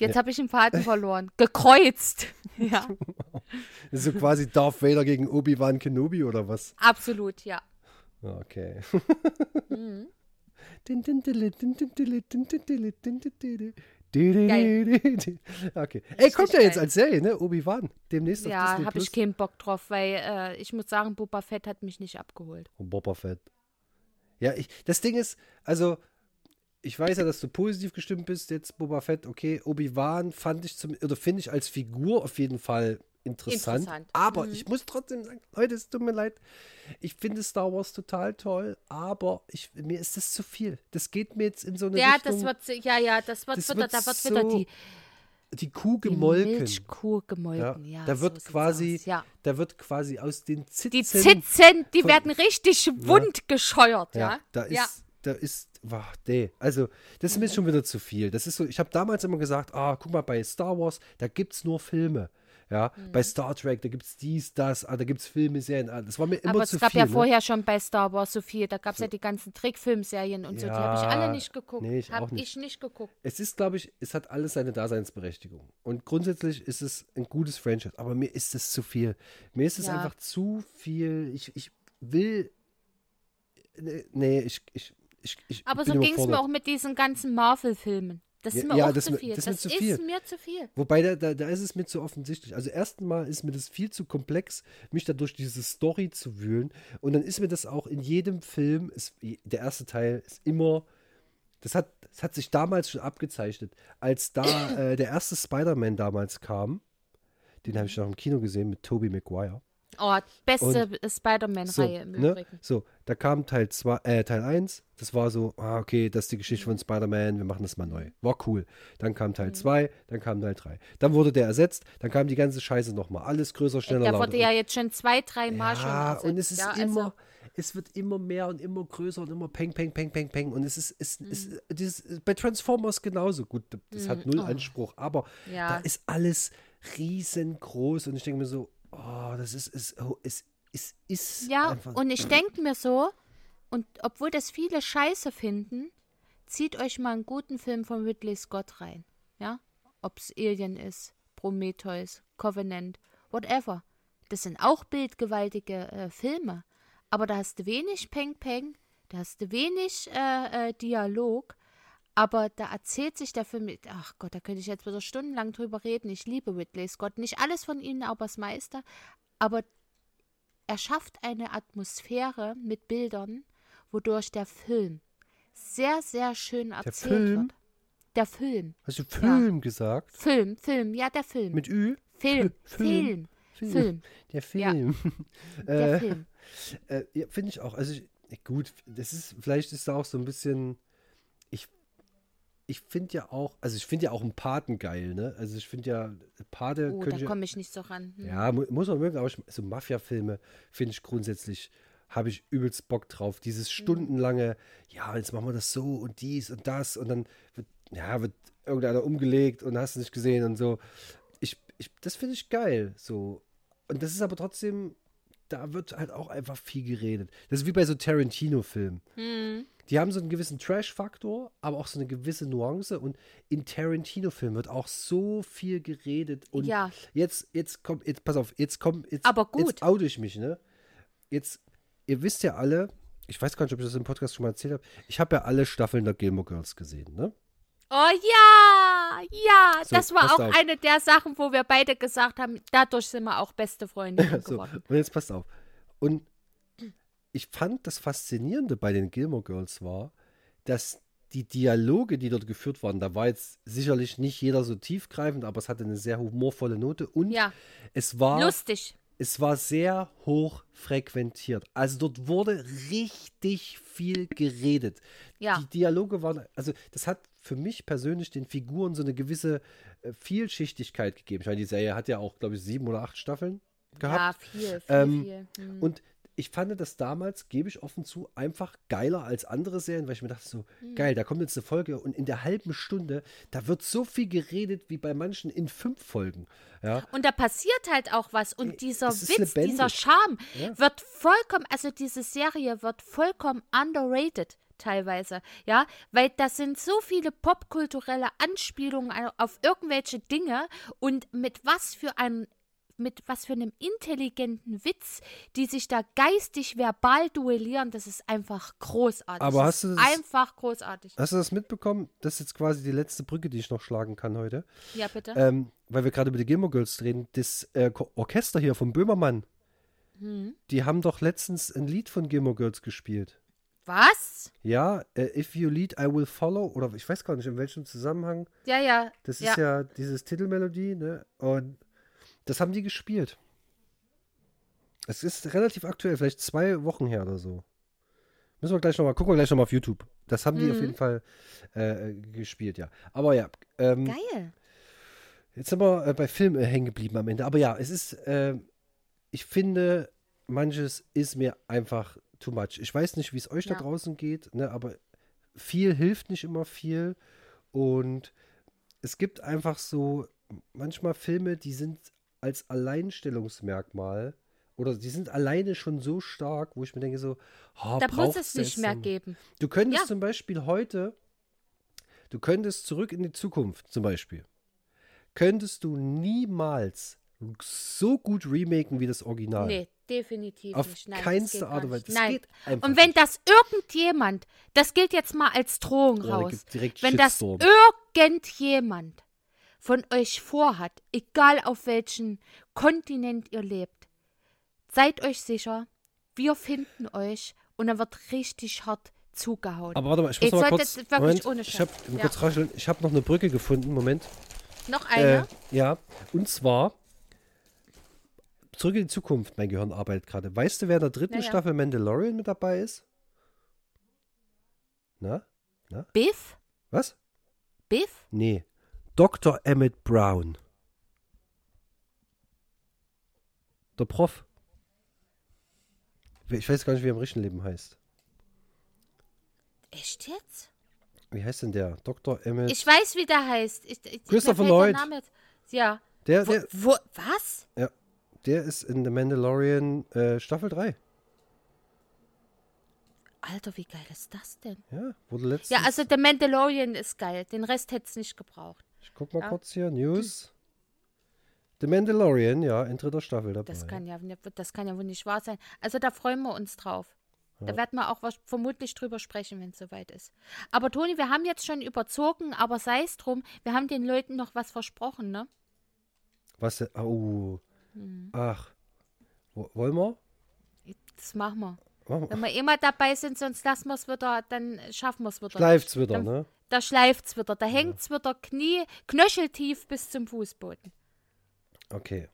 Jetzt Ja. habe ich den Faden verloren. Gekreuzt. [LAUGHS] Ja, Das ist so quasi Darth Vader gegen Obi-Wan Kenobi oder was? absolut, ja. Ja, Okay. Mhm. Okay. Ey, kommt ja jetzt als Serie, ne? Obi-Wan. Demnächst auf Ja, Disney habe ich keinen Bock drauf, weil äh, ich muss sagen, Boba Fett hat mich nicht abgeholt. Und Boba Fett. Ja, ich, das Ding ist, also, ich weiß ja, dass du positiv gestimmt bist, jetzt Boba Fett, okay, Obi-Wan fand ich zum, oder finde ich als Figur auf jeden Fall interessant. Interessant. Aber Mhm. ich muss trotzdem sagen, Leute, es tut mir leid, ich finde Star Wars total toll, aber ich, mir ist das zu viel. Das geht mir jetzt in so eine Ja, Richtung, das wird, ja, ja, das wird das wieder, wird da wird wieder so die, die Kuh die gemolken. Milchkuh gemolken. Ja, da so wird sieht's quasi, Ja. da wird quasi aus den Zitzen. Die Zitzen, die von- werden richtig wund gescheuert, ja. Ja, da ist, Ja. da ist, wow, nee, also das ist mir schon wieder zu viel. Das ist so, ich habe damals immer gesagt, ah, guck mal, bei Star Wars, da gibt es nur Filme. Ja, Mhm. bei Star Trek, da gibt es dies, das, ah, da gibt es Filme, Serien, ah, das war mir immer Aber zu es gab viel. ja ne? vorher schon bei Star Wars so viel. Da gab es ja die ganzen Trickfilmserien und so. Die habe ich alle Ja, nicht geguckt. nee, ich habe auch nicht. ich nicht geguckt. Es ist, glaube ich, es hat alles seine Daseinsberechtigung. Und grundsätzlich ist es ein gutes Franchise, aber mir ist es zu viel. Mir ist es Ja. einfach zu viel. Ich, ich will. Nee, Nee, ich, ich, ich, ich Aber so ging es mir auch mit diesen ganzen Marvel-Filmen. Das ist mir ja, auch das zu viel. das Das, ist mir zu ist viel. mir zu viel. Wobei, da, da, da ist es mir zu offensichtlich. Also, erstmal ist mir das viel zu komplex, mich da durch diese Story zu wühlen. Und dann ist mir das auch in jedem Film, ist, der erste Teil ist immer, das hat, das hat sich damals schon abgezeichnet. Als da [COUGHS] äh, der erste Spider-Man damals kam, den habe ich noch im Kino gesehen mit Tobey Maguire. Oh, beste Spider-Man-Reihe im ne? Übrigen. so, da kam Teil 2, äh, Teil 1, das war so, ah, okay, das ist die Geschichte von Spider-Man, wir machen das mal neu. War cool. Dann kam Mhm. Teil 2, dann kam Teil 3. Dann wurde der ersetzt, dann kam die ganze Scheiße nochmal. Alles größer, schneller, Der wurde ja jetzt schon zwei, drei Mal schon ja, ersetzt. und es ist ja, also, immer, es wird immer mehr und immer größer und immer peng, peng, peng, peng, peng. Und es ist, es, Mhm. es, dieses, bei Transformers genauso. Gut, das hat null Anspruch, aber Oh. Ja. da ist alles riesengroß und ich denke mir so, oh, das ist, ist, oh, es, es ist Ja, einfach. und ich denke mir so, und obwohl das viele scheiße finden, zieht euch mal einen guten Film von Ridley Scott rein. Ja? Ob es Alien ist, Prometheus, Covenant, whatever. Das sind auch bildgewaltige äh, Filme. Aber da hast du wenig Peng-Peng, da hast du wenig äh, äh, Dialog, aber da erzählt sich der Film, mit- ach Gott, da könnte ich jetzt wieder stundenlang drüber reden. Ich liebe Ridley Scott. Nicht alles von ihnen, aber das meiste. Aber er schafft eine Atmosphäre mit Bildern, wodurch der Film sehr, sehr schön erzählt Film? wird. Der Film. Hast du Film gesagt? Film, Film, ja, der Film. Mit Ü? Film, Film. Film, Film, [LAUGHS] Der Film. [LAUGHS] der Äh, Film. Äh, ja, finde ich auch. Also ich, gut, das ist, vielleicht ist da auch so ein bisschen. Ich, finde ja auch, also ich finde ja auch einen Paten geil, ne? Also ich finde ja, Pate Oh, da komme ich nicht so ran. Hm. ja, mu muss man mögen, aber ich, so Mafia-Filme finde ich grundsätzlich, habe ich übelst Bock drauf. Dieses Mhm. stundenlange, ja, jetzt machen wir das so und dies und das und dann wird, ja, wird irgendeiner umgelegt und hast du nicht gesehen und so. Ich, ich, das finde ich geil, so. Und das ist aber trotzdem, da wird halt auch einfach viel geredet. Das ist wie bei so Tarantino-Filmen. Hm. Die haben so einen gewissen Trash-Faktor, aber auch so eine gewisse Nuance. Und in Tarantino-Filmen wird auch so viel geredet. Und Ja. jetzt, jetzt kommt, jetzt, pass auf, jetzt kommt, jetzt, Aber gut. jetzt oute ich mich, ne? Jetzt, ihr wisst ja alle, ich weiß gar nicht, ob ich das im Podcast schon mal erzählt habe, ich habe ja alle Staffeln der Gilmore Girls gesehen, ne? Oh ja, ja, So, das war auch auf. eine der Sachen, wo wir beide gesagt haben, dadurch sind wir auch beste Freundinnen [LAUGHS] So, geworden. und jetzt passt auf. Und ich fand das Faszinierende bei den Gilmore Girls war, dass die Dialoge, die dort geführt waren, da war jetzt sicherlich nicht jeder so tiefgreifend, aber es hatte eine sehr humorvolle Note und Ja, es war lustig. es war sehr hoch frequentiert. Also dort wurde richtig viel geredet. Ja. Die Dialoge waren, also das hat für mich persönlich den Figuren so eine gewisse äh, Vielschichtigkeit gegeben. Ich meine, die Serie hat ja auch, glaube ich, sieben oder acht Staffeln gehabt. Ja, viel, viel, Ähm, viel. Hm. Und ich fand das damals, gebe ich offen zu, einfach geiler als andere Serien, weil ich mir dachte so, Hm. geil, da kommt jetzt eine Folge und in der halben Stunde, da wird so viel geredet wie bei manchen in fünf Folgen. Ja, Und da passiert halt auch was. Und dieser Witz, lebendig. dieser Charme Ja. wird vollkommen, also diese Serie wird vollkommen underrated teilweise, ja, weil da sind so viele popkulturelle Anspielungen auf irgendwelche Dinge und mit was für einem mit was für einem intelligenten Witz, die sich da geistig verbal duellieren, das ist einfach großartig. Aber hast du das- einfach großartig. Hast du das mitbekommen? Das ist jetzt quasi die letzte Brücke, die ich noch schlagen kann heute. Ja, bitte. Ähm, weil wir gerade über die Gilmore Girls reden. Das äh, Orchester hier vom Böhmermann, Hm. die haben doch letztens ein Lied von Gilmore Girls gespielt. Was? Ja, äh, If You Lead, I Will Follow. Oder ich weiß gar nicht, in welchem Zusammenhang. Ja, ja. Das ja. ist ja dieses Titelmelodie, ne? Und das haben die gespielt. Es ist relativ aktuell, vielleicht zwei Wochen her oder so. Müssen wir gleich nochmal, gucken wir gleich nochmal auf YouTube. Das haben die auf Mhm. jeden Fall äh, gespielt, ja. Aber ja, ähm, Geil. Jetzt sind wir äh, bei Film äh, hängen geblieben am Ende. Aber ja, es ist, äh, ich finde, manches ist mir einfach too much. Ich weiß nicht, wie es euch Ja. da draußen geht, ne, aber viel hilft nicht immer viel. Und es gibt einfach so manchmal Filme, die sind als Alleinstellungsmerkmal oder die sind alleine schon so stark, wo ich mir denke so, oh, Da muss es nicht mehr geben. Du könntest Ja. zum Beispiel heute, du könntest zurück in die Zukunft zum Beispiel, könntest du niemals so gut remaken wie das Original. Nee, definitiv Auf nicht. Das keinste Art und Weise. nicht. Das Nein. Und wenn nicht. das irgendjemand, das gilt jetzt mal als Drohung Ja, da raus, direkt wenn das Shitstorm. irgendjemand von euch vorhat, egal auf welchem Kontinent ihr lebt, seid euch sicher, wir finden euch und dann wird richtig hart zugehauen. Aber warte mal, ich muss noch mal kurz, wirklich Moment, ohne ich habe kurz rascheln, ich habe noch eine Brücke gefunden, Moment. Noch Äh, eine? ja, und zwar Zurück in die Zukunft, mein Gehirn arbeitet gerade. Weißt du, wer in der dritten Ja, ja. Staffel Mandalorian mit dabei ist? Na? Biff? Was? Biff? Nee. Dr. Emmett Brown. Der Prof. Ich weiß gar nicht, wie er im richtigen Leben heißt. Echt jetzt? Wie heißt denn der? Dr. Emmett. Ich weiß, wie der heißt. Ich, ich, Christopher der Lloyd. Ja. der, Wo, der, wo, was? der ist in The Mandalorian äh, Staffel 3. Alter, wie geil ist das denn? Ja, wurde letztens. Ja, also der Mandalorian ist geil. Den Rest hätte es nicht gebraucht. Ich guck mal ja. kurz hier. News. The Mandalorian, ja, in dritter Staffel dabei. Das kann ja, nicht- das kann ja wohl nicht wahr sein. Also da freuen wir uns drauf. Da werden wir auch was, vermutlich drüber sprechen, wenn es soweit ist. Aber Toni, wir haben jetzt schon überzogen, aber sei es drum, wir haben den Leuten noch was versprochen, ne? Was? Oh. Hm. Ach. Wo, wollen wir? Das machen wir. Wenn wir immer dabei sind, sonst lassen wir es wieder, dann schaffen wir es [LAUGHS] wieder. Schleift's wieder, Dann- ne? Da schleift's wieder, da hängt's wieder Knie, knöcheltief bis zum Fußboden. Okay.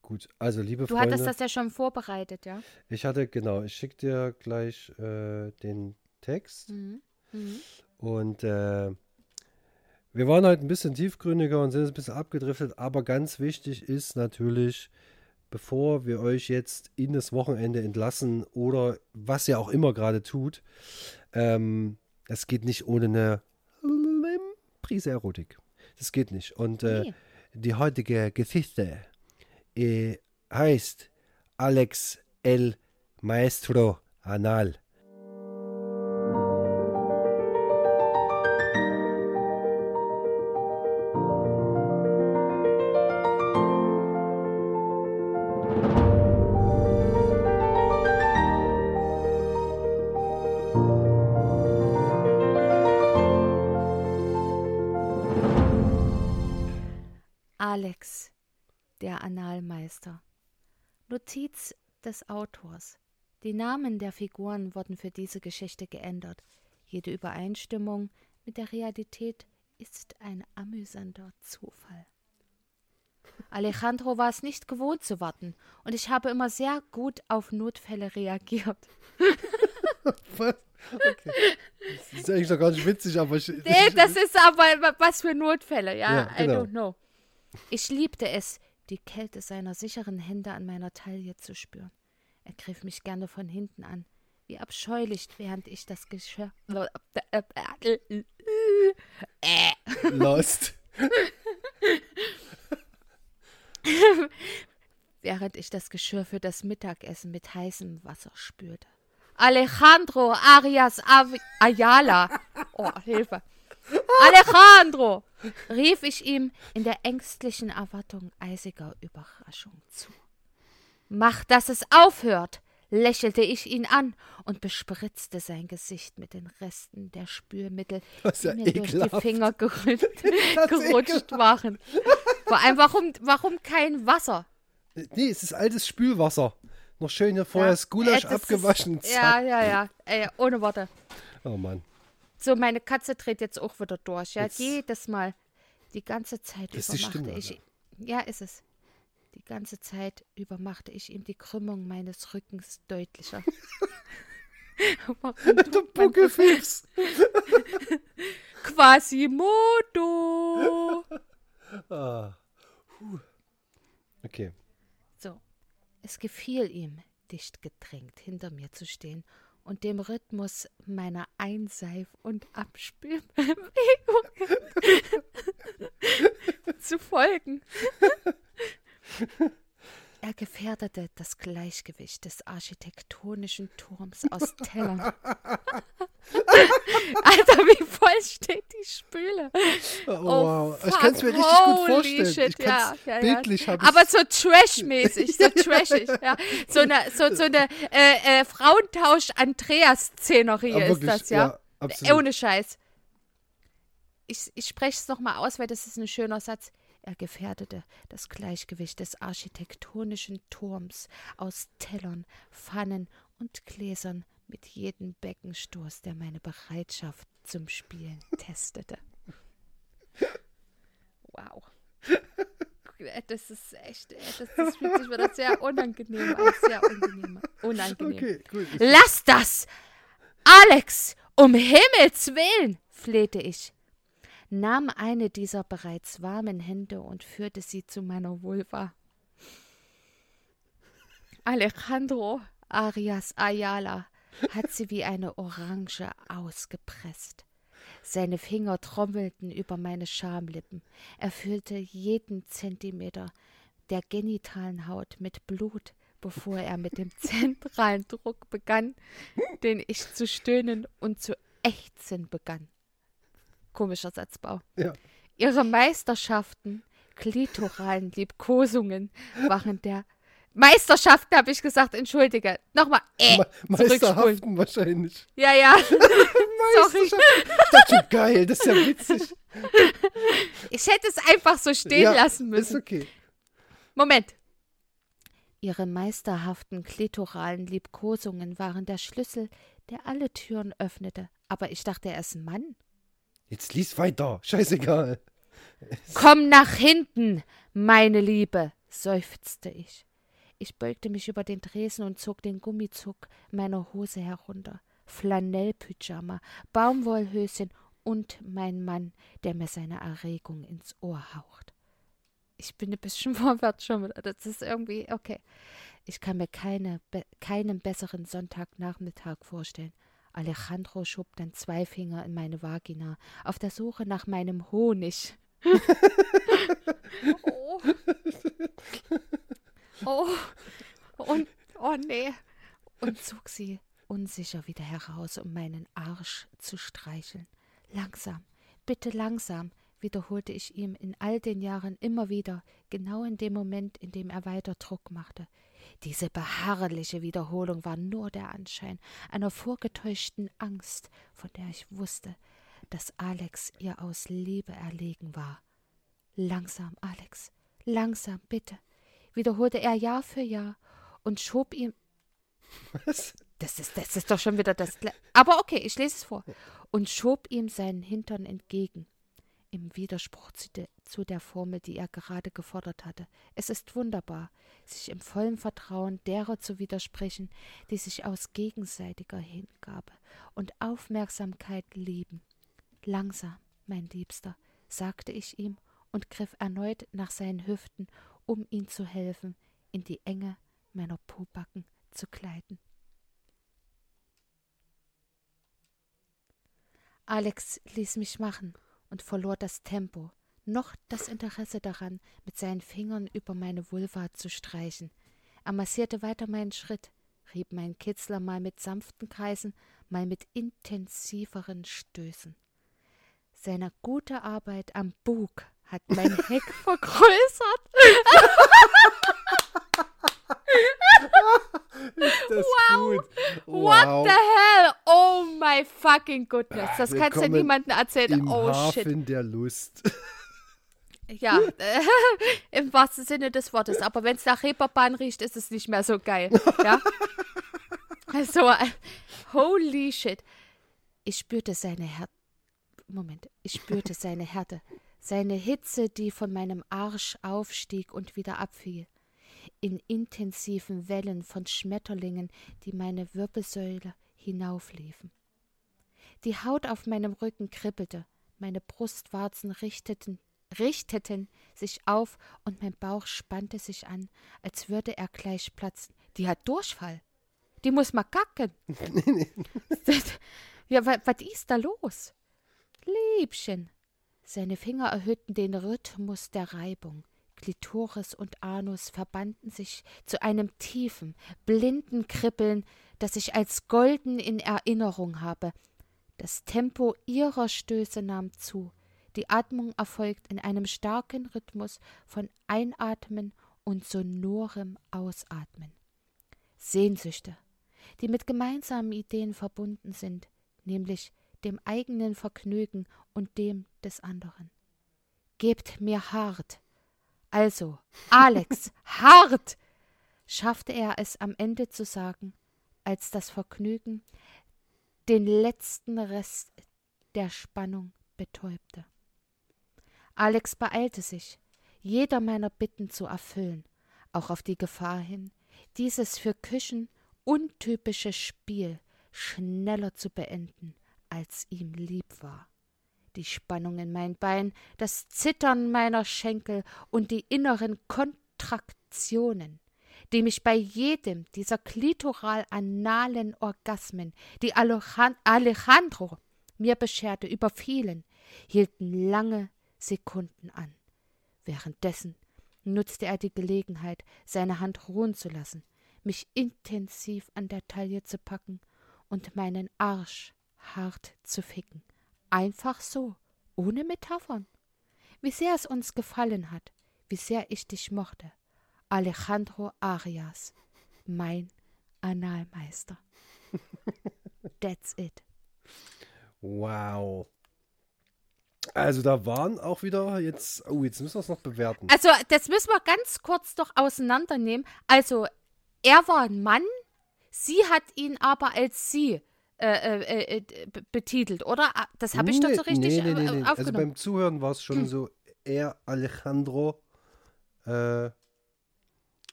Gut, also liebe Du Freunde. hattest das ja schon vorbereitet, ja? Ich hatte, genau, ich schicke dir gleich äh, den Text. Mhm. Mhm. Und äh, wir waren halt ein bisschen tiefgründiger und sind jetzt ein bisschen abgedriftet, aber ganz wichtig ist natürlich, bevor wir euch jetzt in das Wochenende entlassen oder was ihr auch immer gerade tut, ähm, es geht nicht ohne eine Prise Erotik. Das geht nicht. Und äh, Nee. die heutige Geschichte äh, heißt Alex El Maestro Anal. Alex, der Analmeister. Notiz des Autors. Die Namen der Figuren wurden für diese Geschichte geändert. Jede Übereinstimmung mit der Realität ist ein amüsanter Zufall. [LAUGHS] Alejandro war es nicht gewohnt zu warten und ich habe immer sehr gut auf Notfälle reagiert. [LAUGHS] Was? Okay. Das ist eigentlich noch gar nicht witzig, aber ich. Nee, [LAUGHS] das ist aber was für Notfälle, ja. Ja, I genau. don't know. Ich liebte es, die Kälte seiner sicheren Hände an meiner Taille zu spüren. Er griff mich gerne von hinten an. Wie abscheulich, während ich das Geschirr. [LAUGHS] Lost. [LAUGHS] während ich das Geschirr für das Mittagessen mit heißem Wasser spürte. Alejandro Arias Ayala. Oh, Hilfe. Alejandro, rief ich ihm in der ängstlichen Erwartung eisiger Überraschung zu. Mach, dass es aufhört, lächelte ich ihn an und bespritzte sein Gesicht mit den Resten der Spülmittel, ja die mir durch die ekelhaft. Finger [LAUGHS] [LAUGHS] gerutscht, ist gerutscht waren. Vor allem, warum, warum kein Wasser? Nee, es ist altes Spülwasser. Noch schön hier vorher das Gulasch Äh, das abgewaschen. Ist, ja, ja, ja. Ey, ohne Worte. Oh Mann. So, meine Katze dreht jetzt auch wieder durch. Ja, Jetzt- jedes Mal. Die ganze Zeit ist über machte ich. Ja, ist es. Die ganze Zeit über machte ich ihm die Krümmung meines Rückens deutlicher. [LAUGHS] Warum Du? Buckelfips. [LAUGHS] Quasimodo! [LAUGHS] Ah. Puh. Okay. So, es gefiel ihm, dicht gedrängt hinter mir zu stehen und dem Rhythmus meiner Einseif- und Abspülbewegung [LAUGHS] zu folgen. Er gefährdete das Gleichgewicht des architektonischen Turms aus Tellern. [LAUGHS] Alter, wie voll steht die Spüle. Oh, Oh, wow. Ich fuck. kann es mir richtig gut Holy vorstellen. shit, ich ja, ja, ja. bildlich hab Aber so trash-mäßig, so trashig, ja. So eine, so, so eine äh, äh, Frauentausch-Andreas-Szenerie Ah, ist das, ja. Äh, Ohne Scheiß. Ich, ich spreche es nochmal aus, weil das ist ein schöner Satz. Er gefährdete das Gleichgewicht des architektonischen Turms aus Tellern, Pfannen und Gläsern mit jedem Beckenstoß, der meine Bereitschaft zum Spielen [LAUGHS] testete. Wow. Das ist echt, das, das fühlt sich wieder sehr unangenehm an, sehr unangenehm. unangenehm. Okay, gut. Lass das! Alex, um Himmels willen, flehte ich, nahm eine dieser bereits warmen Hände und führte sie zu meiner Vulva. Alejandro Arias Ayala hat sie wie eine Orange ausgepresst. Seine Finger trommelten über meine Schamlippen. Er füllte jeden Zentimeter der genitalen Haut mit Blut, bevor er mit dem [LAUGHS] zentralen Druck begann, den ich zu stöhnen und zu ächzen begann. Komischer Satzbau. Ja. Ihre Meisterschaften, klitoralen Liebkosungen waren der Meisterschaften, habe ich gesagt, entschuldige. Nochmal, äh, Me. Meisterhaften wahrscheinlich. Ja, ja. [LAUGHS] Sorry. Ich dachte, geil, das ist ja witzig. Ich hätte es einfach so stehen ja, lassen Ist müssen. okay. Moment. Ihre meisterhaften klitoralen Liebkosungen waren der Schlüssel, der alle Türen öffnete. Aber ich dachte, er ist ein Mann. Jetzt lies weiter. Scheißegal. Komm nach hinten, meine Liebe, seufzte ich. Ich beugte mich über den Tresen und zog den Gummizug meiner Hose herunter. Flanellpyjama, Baumwollhöschen und mein Mann, der mir seine Erregung ins Ohr haucht. Ich bin ein bisschen [LAUGHS] vorwärts schon. Das ist irgendwie, okay. Ich kann mir keine, be keinen besseren Sonntagnachmittag vorstellen. Alejandro schob dann zwei Finger in meine Vagina, auf der Suche nach meinem Honig. oh. oh. Und, oh nee. Und zog sie unsicher wieder heraus, um meinen Arsch zu streicheln. Langsam, bitte langsam, wiederholte ich ihm in all den Jahren immer wieder, genau in dem Moment, in dem er weiter Druck machte. Diese beharrliche Wiederholung war nur der Anschein einer vorgetäuschten Angst, von der ich wusste, dass Alex ihr aus Liebe erlegen war. Langsam, Alex, langsam, bitte, wiederholte er Jahr für Jahr und schob ihm Was? das ist, das ist doch schon wieder das. Aber okay, ich lese es vor. Und schob ihm seinen Hintern entgegen. Im Widerspruch zu, de, zu der Formel, die er gerade gefordert hatte. Es ist wunderbar, sich im vollen Vertrauen derer zu widersprechen, die sich aus gegenseitiger Hingabe und Aufmerksamkeit lieben. Langsam, mein Liebster, sagte ich ihm und griff erneut nach seinen Hüften, um ihm zu helfen, in die Enge meiner Pobacken zu gleiten. Alex ließ mich machen und verlor das Tempo, noch das Interesse daran, mit seinen Fingern über meine Vulva zu streichen. Er massierte weiter meinen Schritt, rieb meinen Kitzler mal mit sanften Kreisen, mal mit intensiveren Stößen. Seine gute Arbeit am Bug hat mein [LAUGHS] Heck vergrößert. Wow. gut. What the hell? Oh my fucking goodness. Das kannst du Willkommen niemandem erzählen. Im Oh Hafen shit. der Lust. [LAUGHS] Ja, äh, [LAUGHS] im wahrsten Sinne des Wortes. Aber wenn es nach Reeperbahn riecht, ist es nicht mehr so geil. Ja? [LAUGHS] Also, äh, holy shit. Ich spürte seine Härte. Moment, ich spürte seine Härte. Seine Hitze, die von meinem Arsch aufstieg und wieder abfiel. In intensiven Wellen von Schmetterlingen, die meine Wirbelsäule hinaufliefen. Die Haut auf meinem Rücken kribbelte, meine Brustwarzen richteten, richteten sich auf und mein Bauch spannte sich an, als würde er gleich platzen. Die hat Durchfall. Die muss mal kacken. [LAUGHS] ja, was, was ist da los? Liebchen. Seine Finger erhöhten den Rhythmus der Reibung. Klitoris und Anus verbanden sich zu einem tiefen, blinden Kribbeln, das ich als golden in Erinnerung habe. Das Tempo ihrer Stöße nahm zu. Die Atmung erfolgt in einem starken Rhythmus von Einatmen und sonorem Ausatmen. Sehnsüchte, die mit gemeinsamen Ideen verbunden sind, nämlich dem eigenen Vergnügen und dem des anderen. Gebt mir hart. Also, Alex, [LAUGHS] hart! schaffte er es am Ende zu sagen, als das Vergnügen den letzten Rest der Spannung betäubte. Alex beeilte sich, jeder meiner Bitten zu erfüllen, auch auf die Gefahr hin, dieses für Küchen untypische Spiel schneller zu beenden, als ihm lieb war. Die Spannung in meinen Beinen, das Zittern meiner Schenkel und die inneren Kontraktionen, die mich bei jedem dieser klitoral-analen Orgasmen, die Alejandro mir bescherte, überfielen, hielten lange Sekunden an. Währenddessen nutzte er die Gelegenheit, seine Hand ruhen zu lassen, mich intensiv an der Taille zu packen und meinen Arsch hart zu ficken. Einfach so, ohne Metaphern. Wie sehr es uns gefallen hat, wie sehr ich dich mochte. Alejandro Arias, mein Analmeister. [LAUGHS] That's it. Wow. Also da waren auch wieder jetzt, oh, jetzt müssen wir es noch bewerten. Also, das müssen wir ganz kurz doch auseinandernehmen. Also, er war ein Mann, sie hat ihn aber als sie äh, äh, äh, betitelt, oder? Ah, Das habe ich doch so richtig nee, nee, nee, äh, nee. Also beim Zuhören war es schon so, er, Alejandro, äh,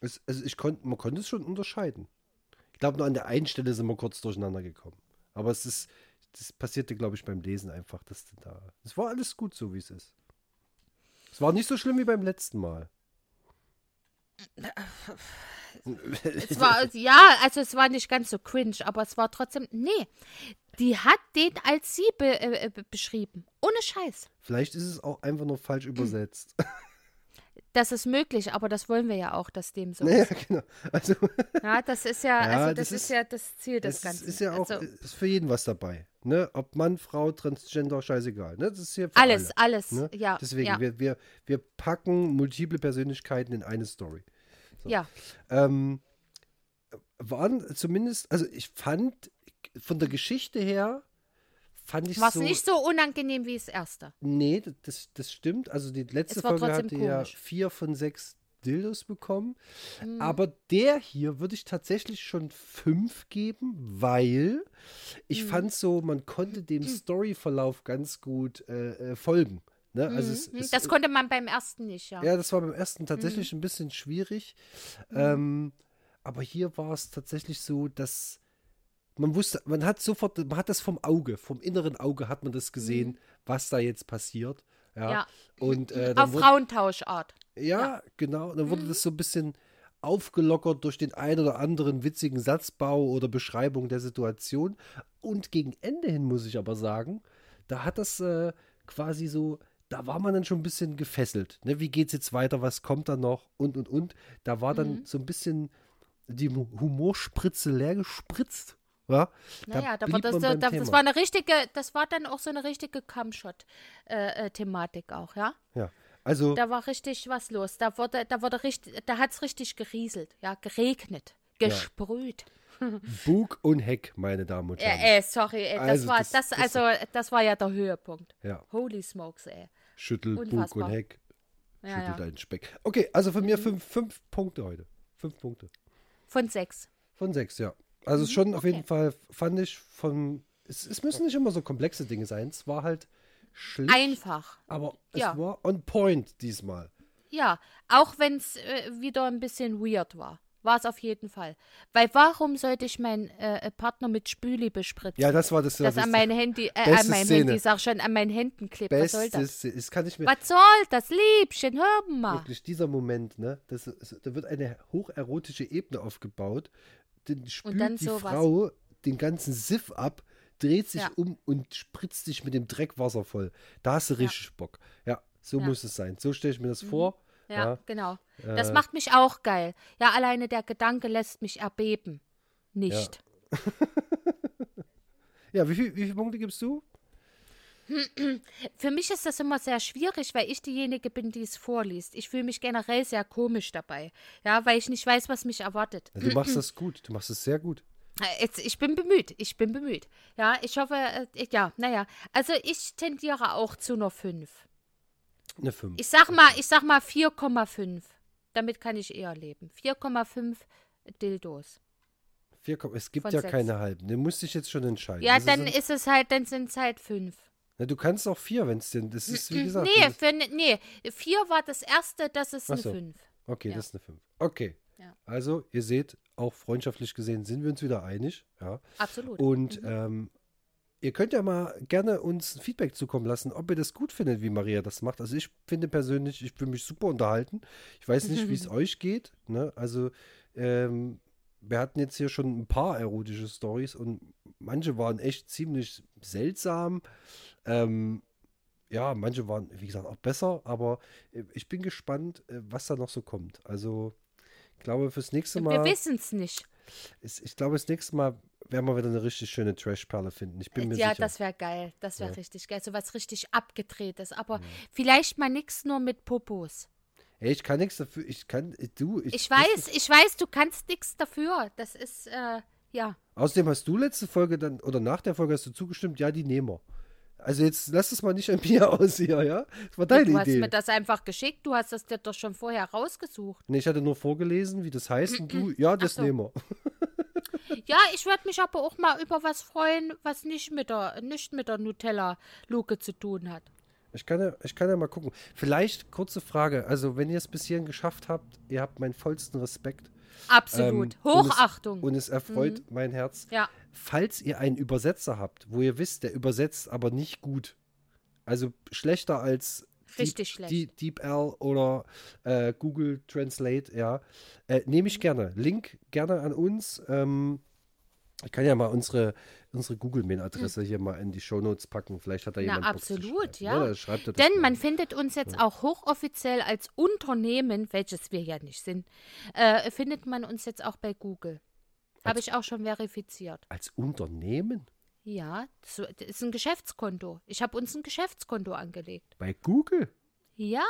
es, also ich konnte, man konnte es schon unterscheiden. Ich glaube, nur an der einen Stelle sind wir kurz durcheinander gekommen. Aber es ist, das passierte, glaube ich, beim Lesen einfach, dass du da. Es war alles gut, so wie es ist. Es war nicht so schlimm wie beim letzten Mal. es war, ja, also es war nicht ganz so cringe, aber es war trotzdem, nee, die hat den als sie be, äh, be beschrieben. Ohne Scheiß. Vielleicht ist es auch einfach nur falsch übersetzt. [CLEARS THROAT] Das ist möglich, aber das wollen wir ja auch, dass dem so naja, ist. genau. Also, [LAUGHS] Ja, das ist ja, Ja, also das, das ist, ist- ja das Ziel des es Ganzen. ist ja auch also, ist für jeden was dabei. Ne? Ob Mann, Frau, Transgender, scheißegal. Ne? Das ist hier für alles, alle. alles, Ne? ja. Deswegen, ja, wir, wir, wir packen multiple Persönlichkeiten in eine Story. So. ja. Ähm, waren zumindest, also ich fand von der Geschichte her, fand ich War es so. nicht so unangenehm wie das erste. Nee, das, das stimmt. Also die letzte Folge hatte ja komisch. vier von sechs Dildos bekommen. Mhm. Aber der hier würde ich tatsächlich schon fünf geben, weil ich Mhm. fand so, man konnte dem Storyverlauf ganz gut äh, äh, folgen. Ne? Also Mhm. es, es, das konnte man beim ersten nicht, ja. ja, das war beim ersten tatsächlich Mhm. ein bisschen schwierig. Ähm, aber hier war es tatsächlich so, dass man wusste, man hat sofort, man hat das vom Auge, vom inneren Auge hat man das gesehen, was da jetzt passiert. Ja. Mhm. Ja. Und äh, Auf wurde, Frauentauschart. ja, genau. Dann Mhm. wurde das so ein bisschen aufgelockert durch den ein oder anderen witzigen Satzbau oder Beschreibung der Situation. Und gegen Ende hin muss ich aber sagen, da hat das äh, quasi so, da war man dann schon ein bisschen gefesselt. Ne? Wie geht's jetzt weiter? Was kommt da noch? Und, und, und. Da war Mhm. dann so ein bisschen die Hu- Humorspritze leer gespritzt. Ja? Naja, da war das, man so, beim da, Thema. das war eine richtige, das war dann auch so eine richtige Cumshot-Thematik auch, ja. ja. Also, Da war richtig was los. Da wurde, da wurde richtig, da hat es richtig gerieselt, ja, geregnet, gesprüht. [LAUGHS] Bug und Heck, meine Damen und Ja, Herren. ey, sorry, ey, das Also, war, das- das, das- also, das war ja der Höhepunkt. Ja. Holy smokes, ey. Schüttel, Bug Unfassbar. und Heck. Ja, Schüttel ja. Mhm. deinen Speck. Okay, also von mir fünf, fünf Punkte heute. Fünf Punkte. Von sechs. Von sechs, ja. Also schon auf Mhm, okay. jeden Fall fand ich von. Es, es müssen nicht immer so komplexe Dinge sein. Es war halt schlicht, Einfach. aber es Ja. war on point diesmal. Ja, auch wenn es äh, wieder ein bisschen weird war. War es auf jeden Fall. Weil warum sollte ich meinen äh, Partner mit Spüli bespritzen? Ja, das war das. das das an mein Handy, äh, an meinem Szene. Handy, sag schon, an meinen Händen klebt. Was soll das? Das kann ich mir Was soll das, Liebchen? Hör mal. wirklich dieser Moment, ne? Das, da wird eine hocherotische Ebene aufgebaut. Dann spült dann die sowas. Frau den ganzen Siff ab, dreht sich Ja. um und spritzt sich mit dem Dreckwasser voll. Da hast du richtig Bock. Ja, so Ja. Mhm. muss es sein. So stelle ich mir das vor. Ja, Ja. genau. Das Äh, macht mich auch geil. Ja, alleine der Gedanke lässt mich erbeben. Nicht. Ja, [LAUGHS] wie, viel, wie viele Punkte gibst du? [CLEARS THROAT] Für mich ist das immer sehr schwierig, weil ich diejenige bin, die es vorliest. Ich fühle mich generell sehr komisch dabei. Ja, weil ich nicht weiß, was mich erwartet. Du machst [CLEARS THROAT] das gut. Du machst es sehr gut. Äh, Jetzt, ich bin bemüht, ich bin bemüht. Ja, ich hoffe, äh, ja, naja. Also ich tendiere auch zu einer 5. Eine 5. Ich sag mal, ich sag mal 4,5. Damit kann ich eher leben. 4,5 Dildos. Es gibt von ja sechs. keine halben. Du musst dich jetzt schon entscheiden. Ja, Das dann ein- ist es halt, dann sind es halt 5. Na, du kannst auch vier, wenn es denn. Das ist, wie gesagt. Nee, für, ne- nee, 4 war das erste, das ist eine so. 5. okay, ja. das ist eine 5. Okay. Ja. Also, ihr seht, auch freundschaftlich gesehen sind wir uns wieder einig. Ja. Absolut. Und Mhm. ähm, ihr könnt ja mal gerne uns ein Feedback zukommen lassen, ob ihr das gut findet, wie Maria das macht. Also ich finde persönlich, ich fühle mich super unterhalten. Ich weiß nicht, wie es [LAUGHS] euch geht. Ne? Also ähm, wir hatten jetzt hier schon ein paar erotische Stories und manche waren echt ziemlich seltsam. Ähm, ja, manche waren, wie gesagt, auch besser, aber äh, ich bin gespannt, äh, was da noch so kommt. Also ich glaube, fürs nächste Mal. Wir wissen es nicht. Ich glaube, das nächste Mal werden wir wieder eine richtig schöne Trash-Perle finden. Ich bin mir Ja, sicher. das wäre geil. Das wäre Ja. richtig geil. So was richtig abgedrehtes. Aber vielleicht mal nichts nur mit Popos. Ey, ich kann nichts dafür. Ich kann, du. Ich, Ich weiß, ich weiß, du kannst nichts dafür. Das ist, äh, ja. Außerdem hast du letzte Folge dann, oder nach der Folge hast du zugestimmt, ja, die nehmen wir. Also jetzt lass es mal nicht an [LAUGHS] mir aus hier, ja? Das war deine du hast Idee. mir das einfach geschickt. Du hast das dir doch schon vorher rausgesucht. Nee, ich hatte nur vorgelesen, wie das heißt, und du, ja, das so. nehmen wir. [LAUGHS] Ja, ich würde mich aber auch mal über was freuen, was nicht mit der, nicht mit der Nutella-Luke zu tun hat. Ich kann, ja, ich kann ja mal gucken. Vielleicht kurze Frage. Also, wenn ihr es bis hierhin geschafft habt, ihr habt meinen vollsten Respekt. Absolut. Ähm, und es- Hochachtung. Und es erfreut mein Herz. ja. Falls ihr einen Übersetzer habt, wo ihr wisst, der übersetzt aber nicht gut, also schlechter als Richtig Deep, schlecht. Die, DeepL oder äh, Google Translate, ja, äh, nehme ich gerne. Link gerne an uns. Ähm, ich kann ja mal unsere, unsere Google-Mail-Adresse hier mal in die Shownotes packen. Vielleicht hat da Hm. Na, jemand zu absolut, ja. da schreibt er Denn mal. man findet uns jetzt auch hochoffiziell als Unternehmen, welches wir ja nicht sind, äh, findet man uns jetzt auch bei Google. Habe ich auch schon verifiziert. Als Unternehmen? Ja, das ist ein Geschäftskonto. Ich habe uns ein Geschäftskonto angelegt. Bei Google? Ja,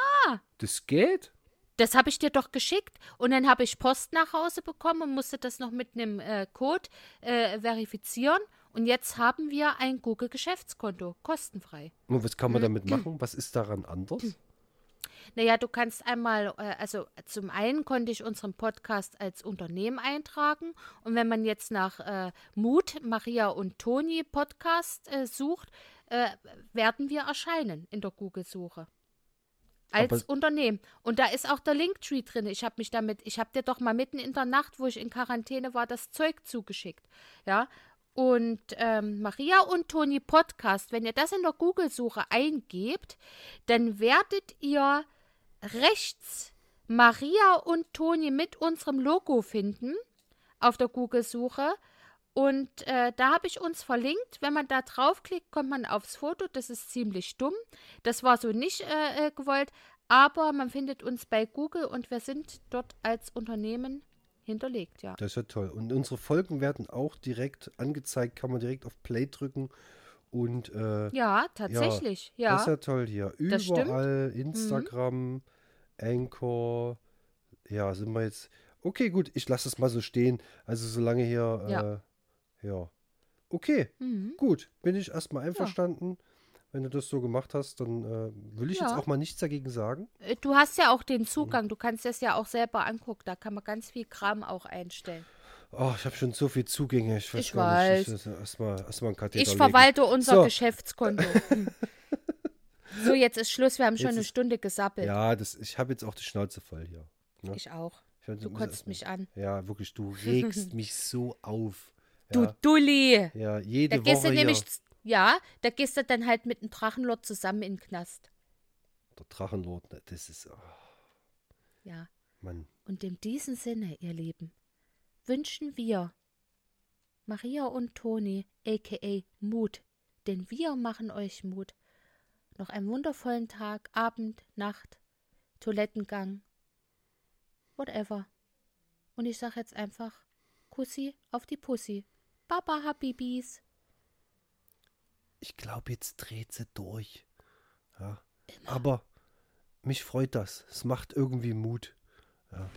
Das geht? Das habe ich dir doch geschickt. Und dann habe ich Post nach Hause bekommen und musste das noch mit einem äh, Code äh, verifizieren. Und jetzt haben wir ein Google-Geschäftskonto, kostenfrei. Und was kann man Hm. damit machen? Was ist daran anders? Naja, du kannst einmal, äh, also zum einen konnte ich unseren Podcast als Unternehmen eintragen und wenn man jetzt nach äh, Mut, Maria und Toni Podcast äh, sucht, äh, werden wir erscheinen in der Google-Suche. Als Aber- Unternehmen. Und da ist auch der Linktree drin. Ich habe mich damit, ich habe dir doch mal mitten in der Nacht, wo ich in Quarantäne war, das Zeug zugeschickt. Ja. Und ähm, Maria und Toni Podcast, wenn ihr das in der Google-Suche eingebt, dann werdet ihr rechts Maria und Toni mit unserem Logo finden auf der Google-Suche. Und äh, da habe ich uns verlinkt. Wenn man da draufklickt, kommt man aufs Foto. Das ist ziemlich dumm. Das war so nicht äh, äh, gewollt. Aber man findet uns bei Google und wir sind dort als Unternehmen hinterlegt, ja. Das ist ja toll. Und unsere Folgen werden auch direkt angezeigt, kann man direkt auf Play drücken. Und äh, Ja, tatsächlich, ja. das ist ja toll hier. Stimmt. Mhm. Überall Instagram, Anchor. Ja, sind wir jetzt. Okay, gut, ich lasse es mal so stehen. Also solange hier. Ja. Äh, ja. Okay, Mhm. gut. Bin ich erstmal einverstanden. Wenn du das so gemacht hast, dann äh, will ich jetzt Ja. auch mal nichts dagegen sagen. Äh, Du hast ja auch den Zugang. Du kannst das ja auch selber angucken. Da kann man ganz viel Kram auch einstellen. Oh, ich habe schon so viel Zugänge. Ich weiß Ich gar nicht. weiß. Ich, erstmal erst mal einen Katheter Ich legen. verwalte unser So. Geschäftskonto. Hm. [LAUGHS] so, jetzt ist Schluss. Wir haben schon Jetzt eine ist- Stunde gesappelt. Ja, das, ich habe jetzt auch die Schnauze voll hier. ne? Ich auch. Ich Du kotzt mich an. Ja, wirklich, du [LAUGHS] regst mich so auf. Du Ja, Dulli. ja jede Da gehst Woche du nämlich, ja, da gehst du dann halt mit dem Drachenlord zusammen in den Knast. Der Drachenlord, ne, das ist, oh, Ja. Mann. Und in diesem Sinne, ihr Lieben, wünschen wir Maria und Toni, aka Mut, denn wir machen euch Mut. Noch einen wundervollen Tag, Abend, Nacht, Toilettengang, whatever. Und ich sag jetzt einfach Kussi auf die Pussy. Baba Habibis. Ich glaube, jetzt dreht sie durch. Ja. Aber mich freut das. Es macht irgendwie Mut. Auf